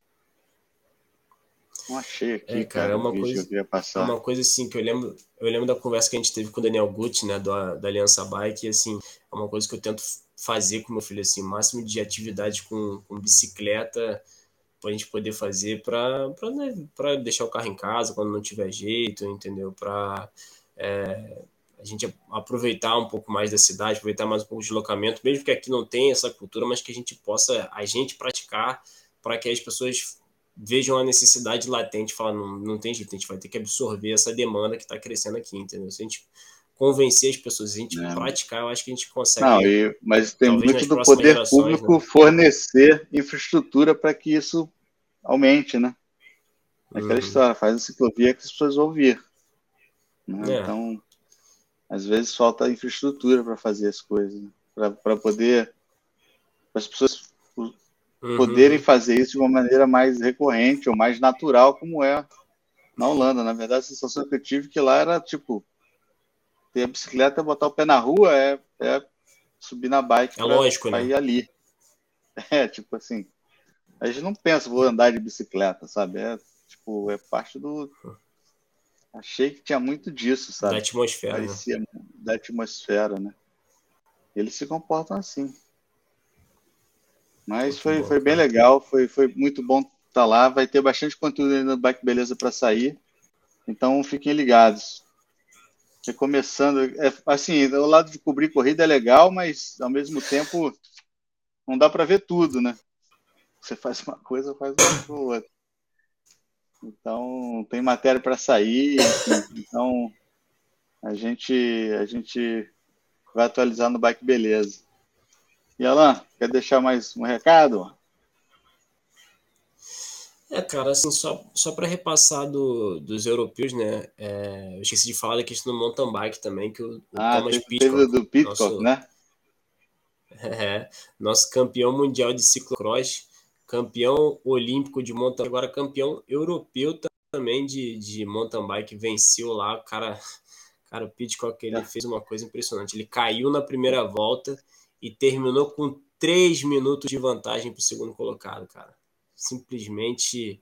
Não achei aqui, é, cara, é uma coisa, que eu passar. É uma coisa assim que eu lembro, eu lembro da conversa que a gente teve com o Daniel Gucci, né, da, da Aliança Bike, e assim, é uma coisa que eu tento fazer com meu filho assim, máximo de atividade com, com bicicleta, para a gente poder fazer para né, deixar o carro em casa quando não tiver jeito, entendeu? Para é, a gente aproveitar um pouco mais da cidade, aproveitar mais um pouco de deslocamento, mesmo que aqui não tenha essa cultura, mas que a gente possa, a gente praticar para que as pessoas vejam a necessidade latente, falar, não, não tem jeito, a gente vai ter que absorver essa demanda que está crescendo aqui, entendeu? Se a gente convencer as pessoas, a gente é. praticar, eu acho que a gente consegue. Não, e, mas tem muito do poder público né? fornecer infraestrutura para que isso aumente, né? Aquela uhum. história, faz uma ciclovia que as pessoas vão ouvir. Né? É. Então, às vezes falta infraestrutura para fazer as coisas, né? para poder as pessoas uhum. poderem fazer isso de uma maneira mais recorrente ou mais natural, como é na Holanda. Na verdade, a sensação que eu tive que lá era tipo ter a bicicleta, botar o pé na rua, é, é subir na bike é lógico, né? ir ali. É, tipo assim, a gente não pensa, vou andar de bicicleta, sabe? É, tipo, é parte do. Achei que tinha muito disso, sabe? Da atmosfera. Né? Parecia né? da atmosfera, né? Eles se comportam assim. Mas foi, foi bem legal, foi, foi muito bom estar tá lá. Vai ter bastante conteúdo ainda no Bike Beleza para sair. Então fiquem ligados começando, é, assim, o lado de cobrir corrida é legal, mas ao mesmo tempo não dá para ver tudo, né? Você faz uma coisa, faz outra. Então tem matéria para sair, enfim, então a gente a gente vai atualizar no Bike Beleza. E Alan, quer deixar mais um recado? É, cara, assim, só, só para repassar do, dos europeus, né? É, eu esqueci de falar da questão do mountain bike também, que o, o ah, Thomas Pitcock, do Pitcock, nosso, né? É, nosso campeão mundial de ciclocross, campeão olímpico de mountain, agora campeão europeu também de, de mountain bike, venceu lá, o cara, cara, o Pitcock, ele é. fez uma coisa impressionante, ele caiu na primeira volta e terminou com três minutos de vantagem para o segundo colocado, cara simplesmente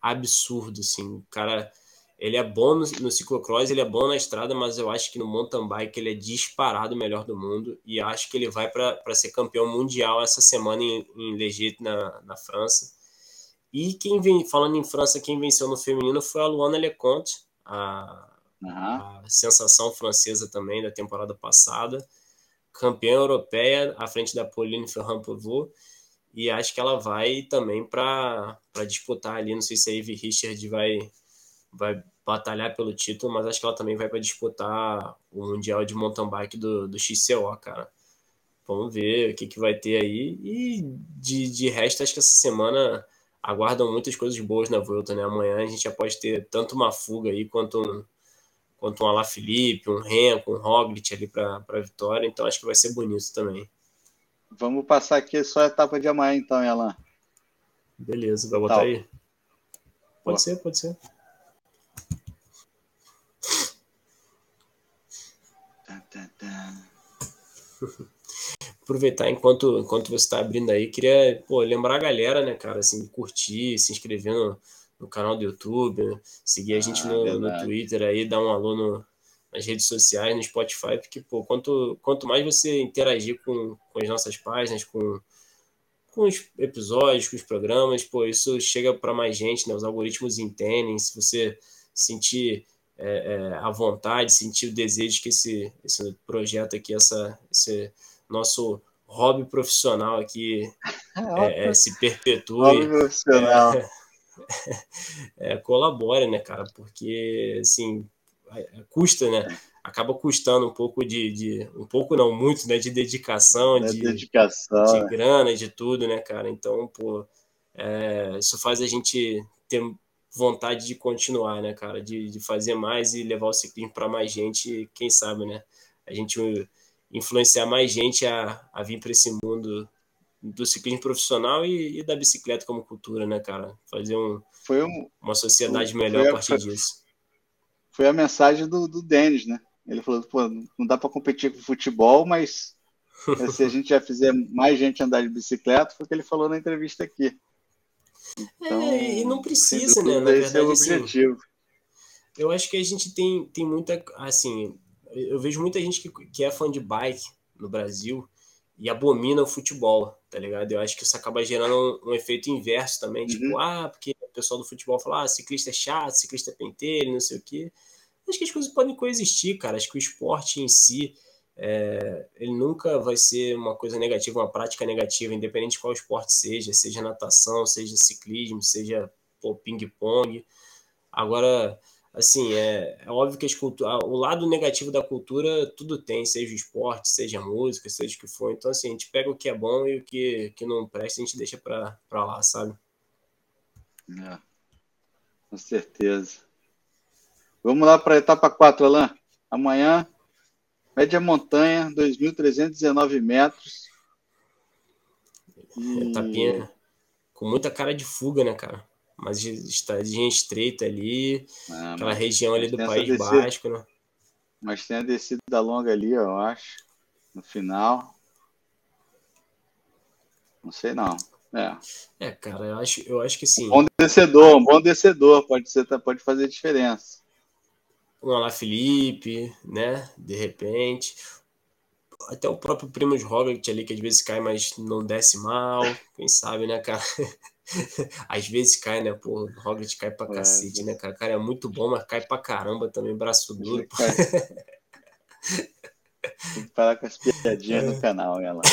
absurdo, assim. O cara ele é bom no, no ciclocross, ele é bom na estrada, mas eu acho que no mountain bike ele é disparado o melhor do mundo e acho que ele vai para ser campeão mundial essa semana em, em Legit, na, na França. E quem vem, falando em França, quem venceu no feminino foi a Luana Leconte, a, uhum. a sensação francesa também da temporada passada, campeã europeia à frente da Pauline Ferrand-Pavot e acho que ela vai também para disputar ali. Não sei se a Ivy Richard vai, vai batalhar pelo título, mas acho que ela também vai para disputar o Mundial de Mountain Bike do, do XCO, cara. Vamos ver o que, que vai ter aí. E de, de resto, acho que essa semana aguardam muitas coisas boas na volta, né? Amanhã a gente já pode ter tanto uma fuga aí quanto um, quanto um Ala Felipe, um Renko, um Roglic ali para a vitória. Então acho que vai ser bonito também. Vamos passar aqui só a etapa de amanhã, então, Elan. Beleza, vai botar aí? Pode Boa. ser, pode ser. Tá, tá, tá. Aproveitar enquanto, enquanto você está abrindo aí, queria pô, lembrar a galera, né, cara, assim, curtir, se inscrever no, no canal do YouTube, seguir a gente ah, no, no, Twitter aí, dar um alô no, nas redes sociais, no Spotify, porque, pô, quanto, quanto mais você interagir com, com as nossas páginas, com, com os episódios, com os programas, pô, isso chega para mais gente, né? Os algoritmos entendem, se você sentir é, é, a vontade, sentir o desejo que esse, esse projeto aqui, essa, esse nosso hobby profissional aqui é, é, se perpetue. Hobby profissional. É, é, colabore, né, cara? Porque, assim, custa, né? Acaba custando um pouco de, de, um pouco não muito, né, de dedicação, de, dedicação, de é. grana, de tudo, né, cara? Então, pô, é, isso faz a gente ter vontade de continuar, né, cara? De, de fazer mais e levar o ciclismo para mais gente, quem sabe, né? A gente influenciar mais gente a, a vir para esse mundo do ciclismo profissional e, e, da bicicleta como cultura, né, cara? Fazer um, um uma sociedade melhor a partir disso foi a mensagem do, do Denis, né? Ele falou, pô, não dá para competir com futebol, mas se a gente já fizer mais gente andar de bicicleta, foi o que ele falou na entrevista aqui. Então, é, e não precisa, né? Na verdade, é o assim, objetivo. Assim, eu acho que a gente tem, tem muita, assim, eu vejo muita gente que, que é fã de bike no Brasil e abomina o futebol, tá ligado? Eu acho que isso acaba gerando um, um efeito inverso também, tipo, uhum. tipo, ah, porque o pessoal do futebol fala, ah, ciclista é chato, ciclista é pentelho, não sei o quê. Acho que as coisas podem coexistir, cara. Acho que o esporte em si, é, ele nunca vai ser uma coisa negativa, uma prática negativa, independente de qual esporte seja, seja natação, seja ciclismo, seja ping-pong. Agora, assim, é, é óbvio que o lado negativo da cultura tudo tem, seja o esporte, seja a música, seja o que for. Então, assim, a gente pega o que é bom e o que, que não presta, a gente deixa para lá, sabe? É, com certeza. Vamos lá para a etapa 4, Alain. Amanhã, média montanha, 2.319 metros. E... Etapinha com muita cara de fuga, né, cara? Mas estradinha estreita ali, ah, aquela região ali do País descida, Basco, né? Mas tem a descida longa ali, eu acho, no final. Não sei não. É. é, cara, eu acho, eu acho que sim. Um bom descedor, um bom descedor pode ser, pode fazer diferença. Um Alá Felipe, né? De repente. Até o próprio Primoz Roglic ali, que às vezes cai, mas não desce mal. Quem sabe, né, cara? às vezes cai, né? Pô, o Roglic cai pra é, cacete, né, cara? O cara é muito bom, mas cai pra caramba também, braço duro. Tem que parar com as piadinhas no canal, ela.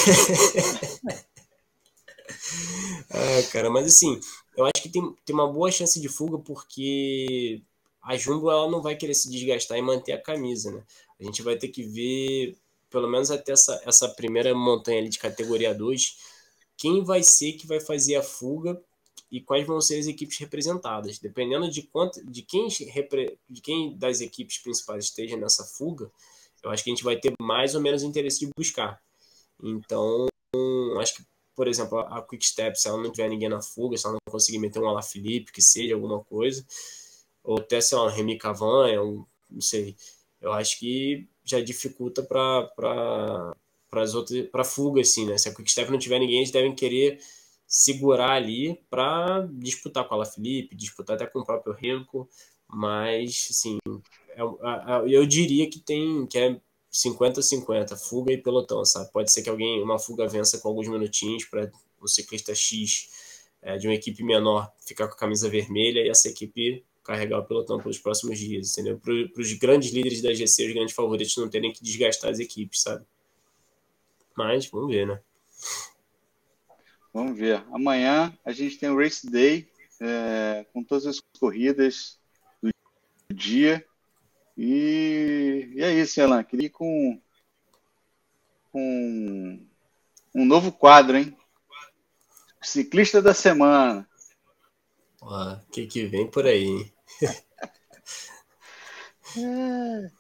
ah, cara, mas assim, eu acho que tem, tem uma boa chance de fuga porque a Jumbo ela não vai querer se desgastar e manter a camisa, né? A gente vai ter que ver, pelo menos até essa, essa primeira montanha ali de categoria 2, quem vai ser que vai fazer a fuga e quais vão ser as equipes representadas. Dependendo de quanto, de quem, de quem das equipes principais esteja nessa fuga, eu acho que a gente vai ter mais ou menos interesse de buscar. Então, acho que por exemplo, a Quick Step, se ela não tiver ninguém na fuga, se ela não conseguir meter um Ala Felipe, que seja alguma coisa, ou até, sei lá, um Remy Cavanha, um, não sei, eu acho que já dificulta para as outras, para fuga, assim, né? Se a Quick Step não tiver ninguém, eles devem querer segurar ali para disputar com a Ala Felipe, disputar até com o próprio Renko, Mas, assim, é, eu diria que tem que é 50-50, fuga e pelotão, sabe? Pode ser que alguém, uma fuga vença com alguns minutinhos para o ciclista X é, de uma equipe menor ficar com a camisa vermelha e essa equipe carregar o pelotão pelos próximos dias, entendeu? Para os grandes líderes da GC, os grandes favoritos não terem que desgastar as equipes, sabe? Mas vamos ver, né? Vamos ver. Amanhã a gente tem o Race Day é, com todas as corridas do dia. E, e é isso, Elan. Queria ir com, com um novo quadro, hein? Ciclista da semana. O que, que vem por aí? é.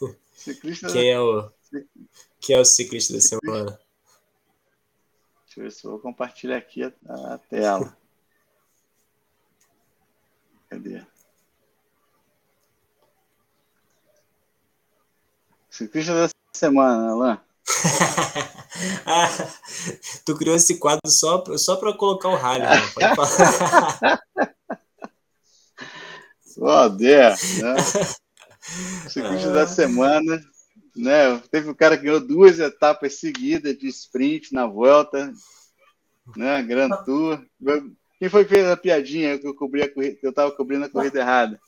Ciclista Quem é o Quem é o ciclista da semana? Deixa eu ver se eu vou compartilhar aqui a, a tela. Cadê? Ciclista da semana, Alain. ah, tu criou esse quadro só, só para colocar o rally. Né? Só né? Ciclista ah. da semana, né? Teve um cara que ganhou duas etapas seguidas de sprint na volta, né? Grand Tour. Quem foi que fez a piadinha que eu cobri a corrida, que eu estava cobrindo a corrida errada?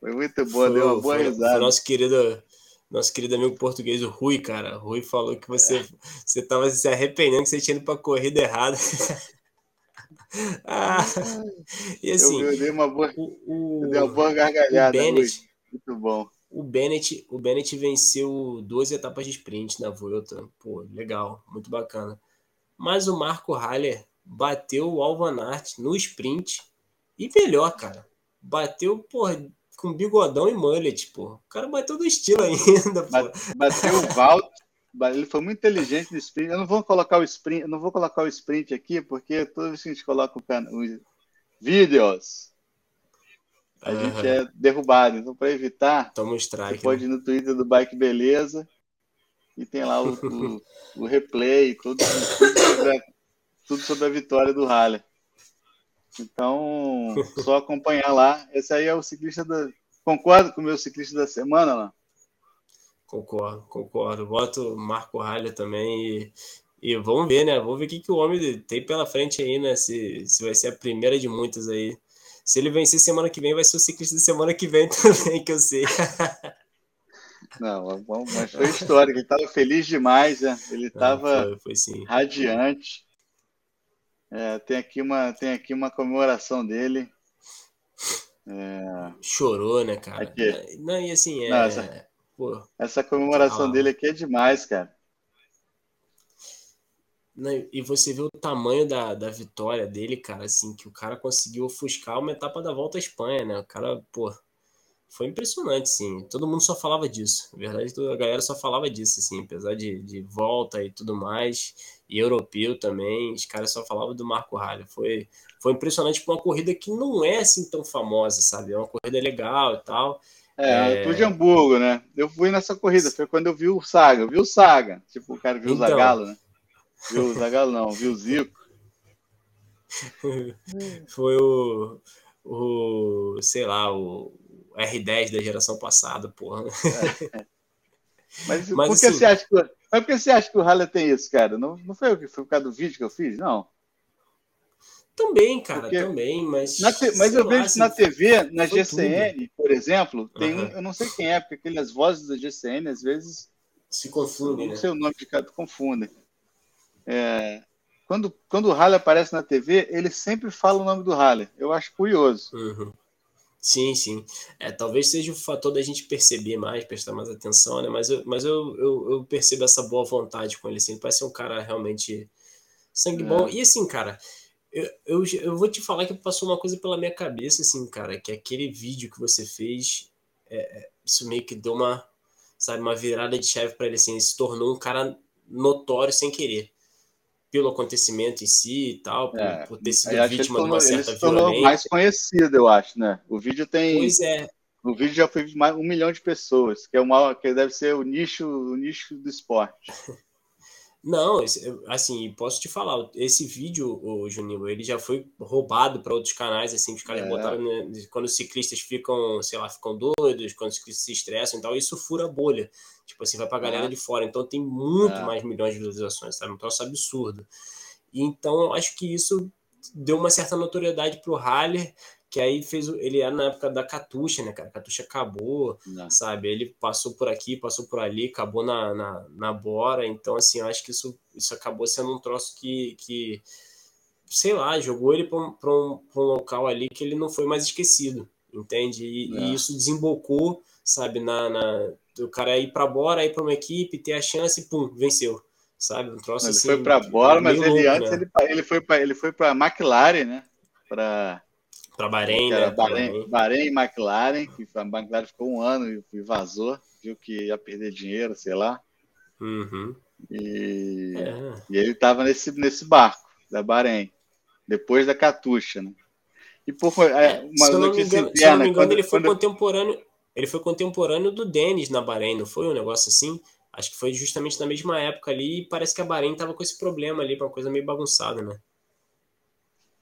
Foi muito boa, foi, deu uma boa foi, risada. Foi nosso querido nosso querido amigo português, o Rui, cara. O Rui falou que você você estava se arrependendo que você tinha ido para corrida errada. ah, e assim, eu, eu, dei uma boa, o, o, dei uma boa gargalhada. O Bennett, Muito bom. O Bennett, o Bennett venceu duas etapas de sprint na volta. Pô, legal, muito bacana. Mas o Marco Haller bateu o Alvanart no sprint e melhor, cara. Bateu, porra, com bigodão e mullet, pô. O cara bateu do estilo ainda, pô. Bateu o Valt, ele foi muito inteligente no sprint. Eu não vou colocar o sprint, não vou colocar o sprint aqui, porque toda vez que a gente coloca o can... os vídeos, a uhum. gente é derrubado. Então, para evitar, Toma um strike, você pode ir no Twitter do Bike Beleza e tem lá o, o, o replay, tudo, tudo, sobre a, tudo sobre a vitória do Haller. Então, só acompanhar lá. Esse aí é o ciclista da. Concordo com o meu ciclista da semana lá? Concordo, concordo. Voto Marco Ralha também e, e vamos ver, né? Vamos ver o que, que o homem tem pela frente aí, né? Se, se vai ser a primeira de muitas aí. Se ele vencer semana que vem, vai ser o ciclista da semana que vem também, que eu sei. Não, mas foi histórico. Ele estava feliz demais, né? Ele estava radiante. É, tem, aqui uma, tem aqui uma comemoração dele. É... Chorou, né, cara? Aqui. Não, e assim, é... Não, essa, Pô, essa comemoração ah. dele aqui é demais, cara. Não, e você vê o tamanho da, da vitória dele, cara, assim, que o cara conseguiu ofuscar uma etapa da volta à Espanha, né? O cara, pô, foi impressionante, sim. Todo mundo só falava disso. Na verdade, a galera só falava disso, assim, apesar de, de volta e tudo mais, e europeu também, os caras só falavam do Marco Ralho. Foi, foi impressionante para uma corrida que não é assim tão famosa, sabe? É uma corrida legal e tal. É, é... de Hamburgo, né? Eu fui nessa corrida, foi quando eu vi o Saga. Eu vi o Saga, tipo, o cara viu então... o Zagalo, né? Viu o Zagalo, não, viu o Zico. foi o, o, sei lá, o R10 da geração passada, porra. É, Mas, Mas por, que assim, você acha que, mas por que você acha que o Halle tem isso, cara? Não, não foi que foi por causa do vídeo que eu fiz, não? Também, cara, Porque também, mas. Te, mas eu lá, vejo assim, na TV, na GCN, tudo. por exemplo, tem uhum. um, eu não sei quem é, porque aquelas vozes da GCN às vezes. Se confundem. Não né? sei o nome de cada, confundem. É, quando, quando o Halle aparece na TV, ele sempre fala o nome do Halle. Eu acho curioso. Uhum. Sim, sim. É, talvez seja o fator da gente perceber mais, prestar mais atenção, né? Mas eu, mas eu, eu, eu percebo essa boa vontade com ele, assim. Ele parece ser um cara realmente sangue é. bom. E assim, cara, eu, eu, eu vou te falar que passou uma coisa pela minha cabeça, assim, cara, que aquele vídeo que você fez, é, é isso meio que deu uma, sabe, uma virada de chave para ele, assim. Ele se tornou um cara notório sem querer pelo acontecimento em si e tal, por, é, por ter sido vítima tornou, de uma certa violência. mais conhecido, eu acho, né? O vídeo tem. Pois é. O vídeo já foi mais um milhão de pessoas, que é uma que deve ser o nicho, o nicho do esporte. Não, assim, posso te falar, esse vídeo, o Juninho, ele já foi roubado para outros canais, assim, os caras é. botaram, né, quando os ciclistas ficam, sei lá, ficam doidos, quando os ciclistas se estressam e tal, isso fura a bolha. Tipo assim, vai pra galera é. de fora. Então tem muito é. mais milhões de visualizações, sabe? Um troço absurdo. Então eu acho que isso deu uma certa notoriedade pro Haller, que aí fez ele era na época da Catuxa, né, cara? Catuxa acabou, Não. sabe? Ele passou por aqui, passou por ali, acabou na, na, na Bora. Então, assim, eu acho que isso, isso acabou sendo um troço que, que sei lá, jogou ele para um, um, um, local ali que ele não foi mais esquecido, entende? E, é. e isso desembocou, sabe, na, na o cara ir para Bora, ir para uma equipe, ter a chance e pum, venceu. Sabe? Um troço ele assim. Ele foi para Bora, mas ele louco, antes né? ele, ele foi para ele foi para McLaren, né? Para para Bahrein, né? Bahrein, Bahrein e McLaren, que a McLaren ficou um ano e vazou, viu que ia perder dinheiro, sei lá. Uhum. E, é. e ele estava nesse, nesse barco da Bahrein, depois da Catuxa, né? E por é, uma se notícia engano, interna, se não me engano, quando, ele foi quando... contemporâneo, ele foi contemporâneo do Denis na Bahrein, não foi um negócio assim? Acho que foi justamente na mesma época ali e parece que a Bahrein tava com esse problema ali, uma coisa meio bagunçada, né?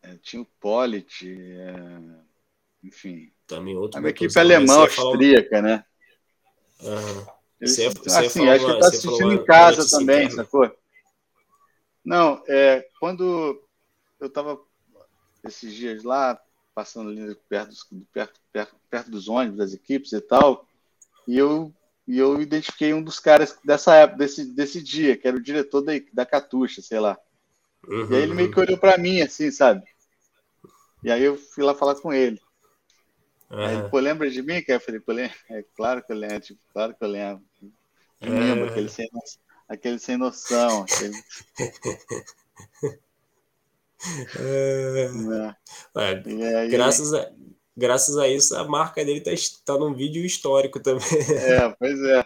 É, tinha o Polit, é... enfim. Também outro. A equipe alemã, austríaca, falar... né? Uhum. Eles, você, você assim, acho que ele tá assistindo em casa também, interna. sacou? Não, é, quando eu tava esses dias lá, passando ali perto, perto, perto, perto dos ônibus das equipes e tal, e eu, e eu identifiquei um dos caras dessa época, desse, desse dia, que era o diretor da, da Catuxa, sei lá. Uhum. E aí ele meio que olhou para mim, assim, sabe? E aí eu fui lá falar com ele. Uhum. Aí ele, pô, lembra de mim? Que eu falei, pô, é claro que eu lembro, tipo, claro que eu lembro. Eu uhum. lembro, aquele sem, aquele sem noção. Aquele... É... É, aí... graças, a, graças a isso, a marca dele tá, tá num vídeo histórico também. É, pois é.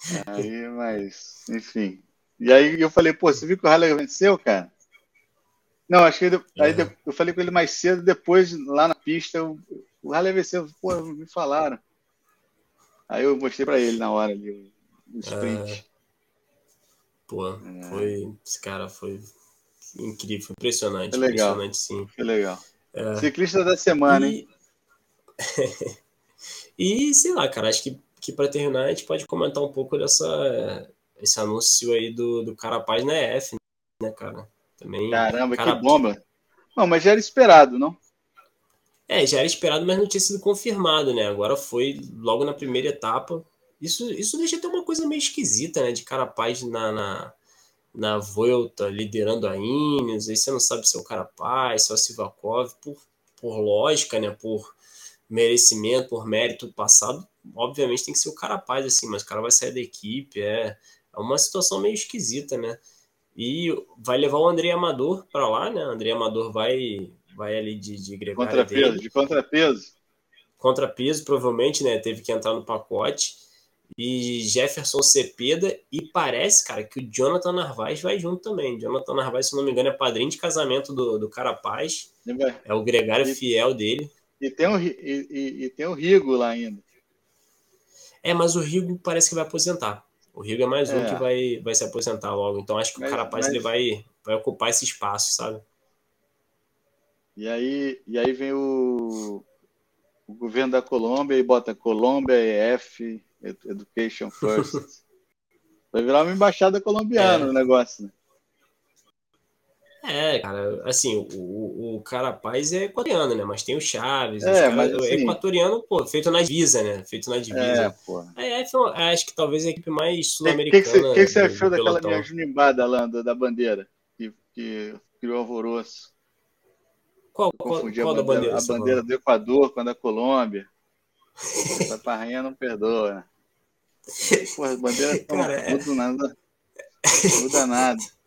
Aí, mas, enfim. E aí eu falei, pô, você viu que o Haller venceu, cara? Não, acho que ele, aí é. eu falei com ele mais cedo, depois lá na pista, eu, o Haller venceu, pô, me falaram. Aí eu mostrei para ele na hora ali o, o sprint. É. Pô, é. foi. Esse cara foi incrível, impressionante. Foi legal. Impressionante, sim. Foi legal. É. Ciclista da semana, e... hein? e sei lá, cara, acho que, que para terminar a gente pode comentar um pouco dessa esse anúncio aí do, do Carapaz na EF, né, cara? Também, Caramba, cara... que bomba. Não, mas já era esperado, não? É, já era esperado, mas não tinha sido confirmado, né? Agora foi logo na primeira etapa. Isso, isso deixa até uma coisa meio esquisita, né? De Carapaz na, na, na Volta liderando a Ineos, aí você não sabe se é o Carapaz, se é o Sivakov, por, por lógica, né? Por merecimento, por mérito passado, obviamente tem que ser o Carapaz, assim, mas o cara vai sair da equipe, é é uma situação meio esquisita, né? E vai levar o André Amador para lá, né? O André Amador vai, vai ali de, de gregário contrapeso, dele. De contrapeso. Contrapeso, provavelmente, né? Teve que entrar no pacote. E Jefferson Cepeda. E parece, cara, que o Jonathan Narvaez vai junto também. Jonathan Narvaez, se não me engano, é padrinho de casamento do, do Carapaz. É o gregário e, fiel dele. E tem, o, e, e, e tem o Rigo lá ainda. É, mas o Rigo parece que vai aposentar. O Rigo é mais um é. que vai, vai se aposentar logo. Então acho que mas, o Carapaz mas... ele vai, vai ocupar esse espaço, sabe? E aí, e aí vem o, o governo da Colômbia e bota Colômbia EF, Education First. vai virar uma embaixada colombiana é. o negócio, né? É, cara, assim, o, o Carapaz é equatoriano, né? Mas tem o Chaves, é, cara, mas, assim, equatoriano, pô, feito na divisa, né? Feito na divisa. É, pô. É, é, acho que talvez a equipe mais sul-americana. O que, que, você achou daquela minha junimbada lá da bandeira? Que, que criou alvoroço. Qual, qual, qual a da bandeira? A bandeira do Equador com a da Colômbia. Essa parrainha não perdoa. Pô, as bandeiras estão tudo é... nada. Muda nada.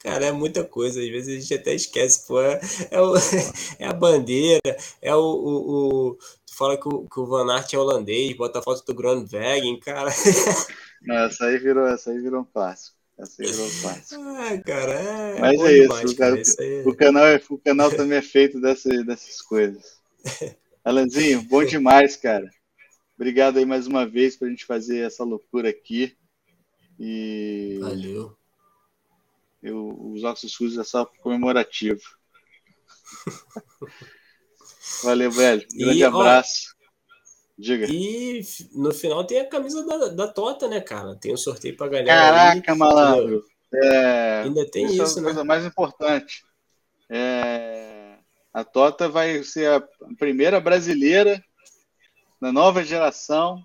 Cara, é muita coisa, às vezes a gente até esquece, pô. É, é, o, é a bandeira, é o, o, o. tu fala que o, que o Van Aert é holandês, bota a foto do Grandwagen, cara. Não, essa aí virou, essa aí virou um clássico. Essa aí virou um clássico. Ah, cara, é. Mas é isso, demais, o, cara, isso aí... o, canal é, o canal também é feito dessas, dessas coisas. Alanzinho, bom demais, cara. Obrigado aí mais uma vez pra gente fazer essa loucura aqui. E Valeu. Eu, os óculos escuros é só comemorativo. Valeu, velho. Grande E, ó, abraço. Diga. E no final tem a camisa da, da Tota, né, cara? Tem o sorteio pra galera. aí. Caraca, malandro. É, Ainda tem isso, isso, é a né? coisa mais importante. É, a Tota vai ser a primeira brasileira da nova geração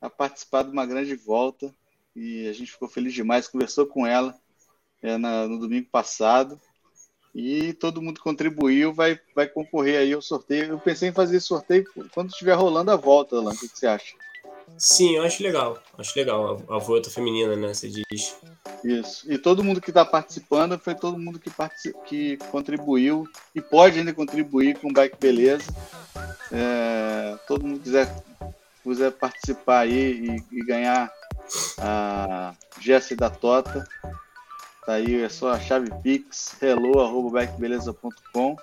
a participar de uma grande volta. E a gente ficou feliz demais. Conversou com ela é, na- no domingo passado. E todo mundo contribuiu, vai, vai concorrer aí ao sorteio. Eu pensei em fazer sorteio quando estiver rolando a volta, Alan. O que que você acha? Sim, eu acho legal. Acho legal. A, a volta feminina, né? Você diz. Isso. E todo mundo que está participando foi todo mundo que, que contribuiu e pode ainda contribuir com o Bike Beleza. É, todo mundo quiser, quiser participar aí e, e ganhar a Jesse da Tota, tá aí, é só a chave Pix, hello.bikebeleza.com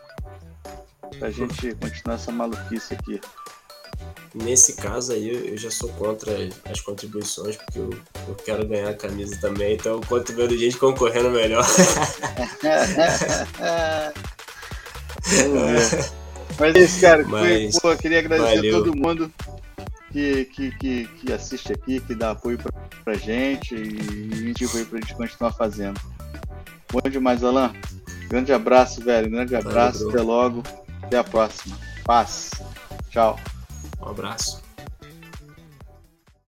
pra gente continuar essa maluquice aqui. Nesse caso aí, eu já sou contra as contribuições, porque eu, eu quero ganhar a camisa também. Então, quanto menos gente concorrendo, melhor. Mas é isso, cara. Foi- Mas- pô, eu queria agradecer valeu. a todo mundo que, que, que, que assiste aqui, que dá apoio pra, pra gente e incentivo aí pra gente continuar fazendo. Bom demais, Alan. Grande abraço, velho. Grande Valeu, abraço. bro. Até logo. Até a próxima. Paz. Tchau. Um abraço.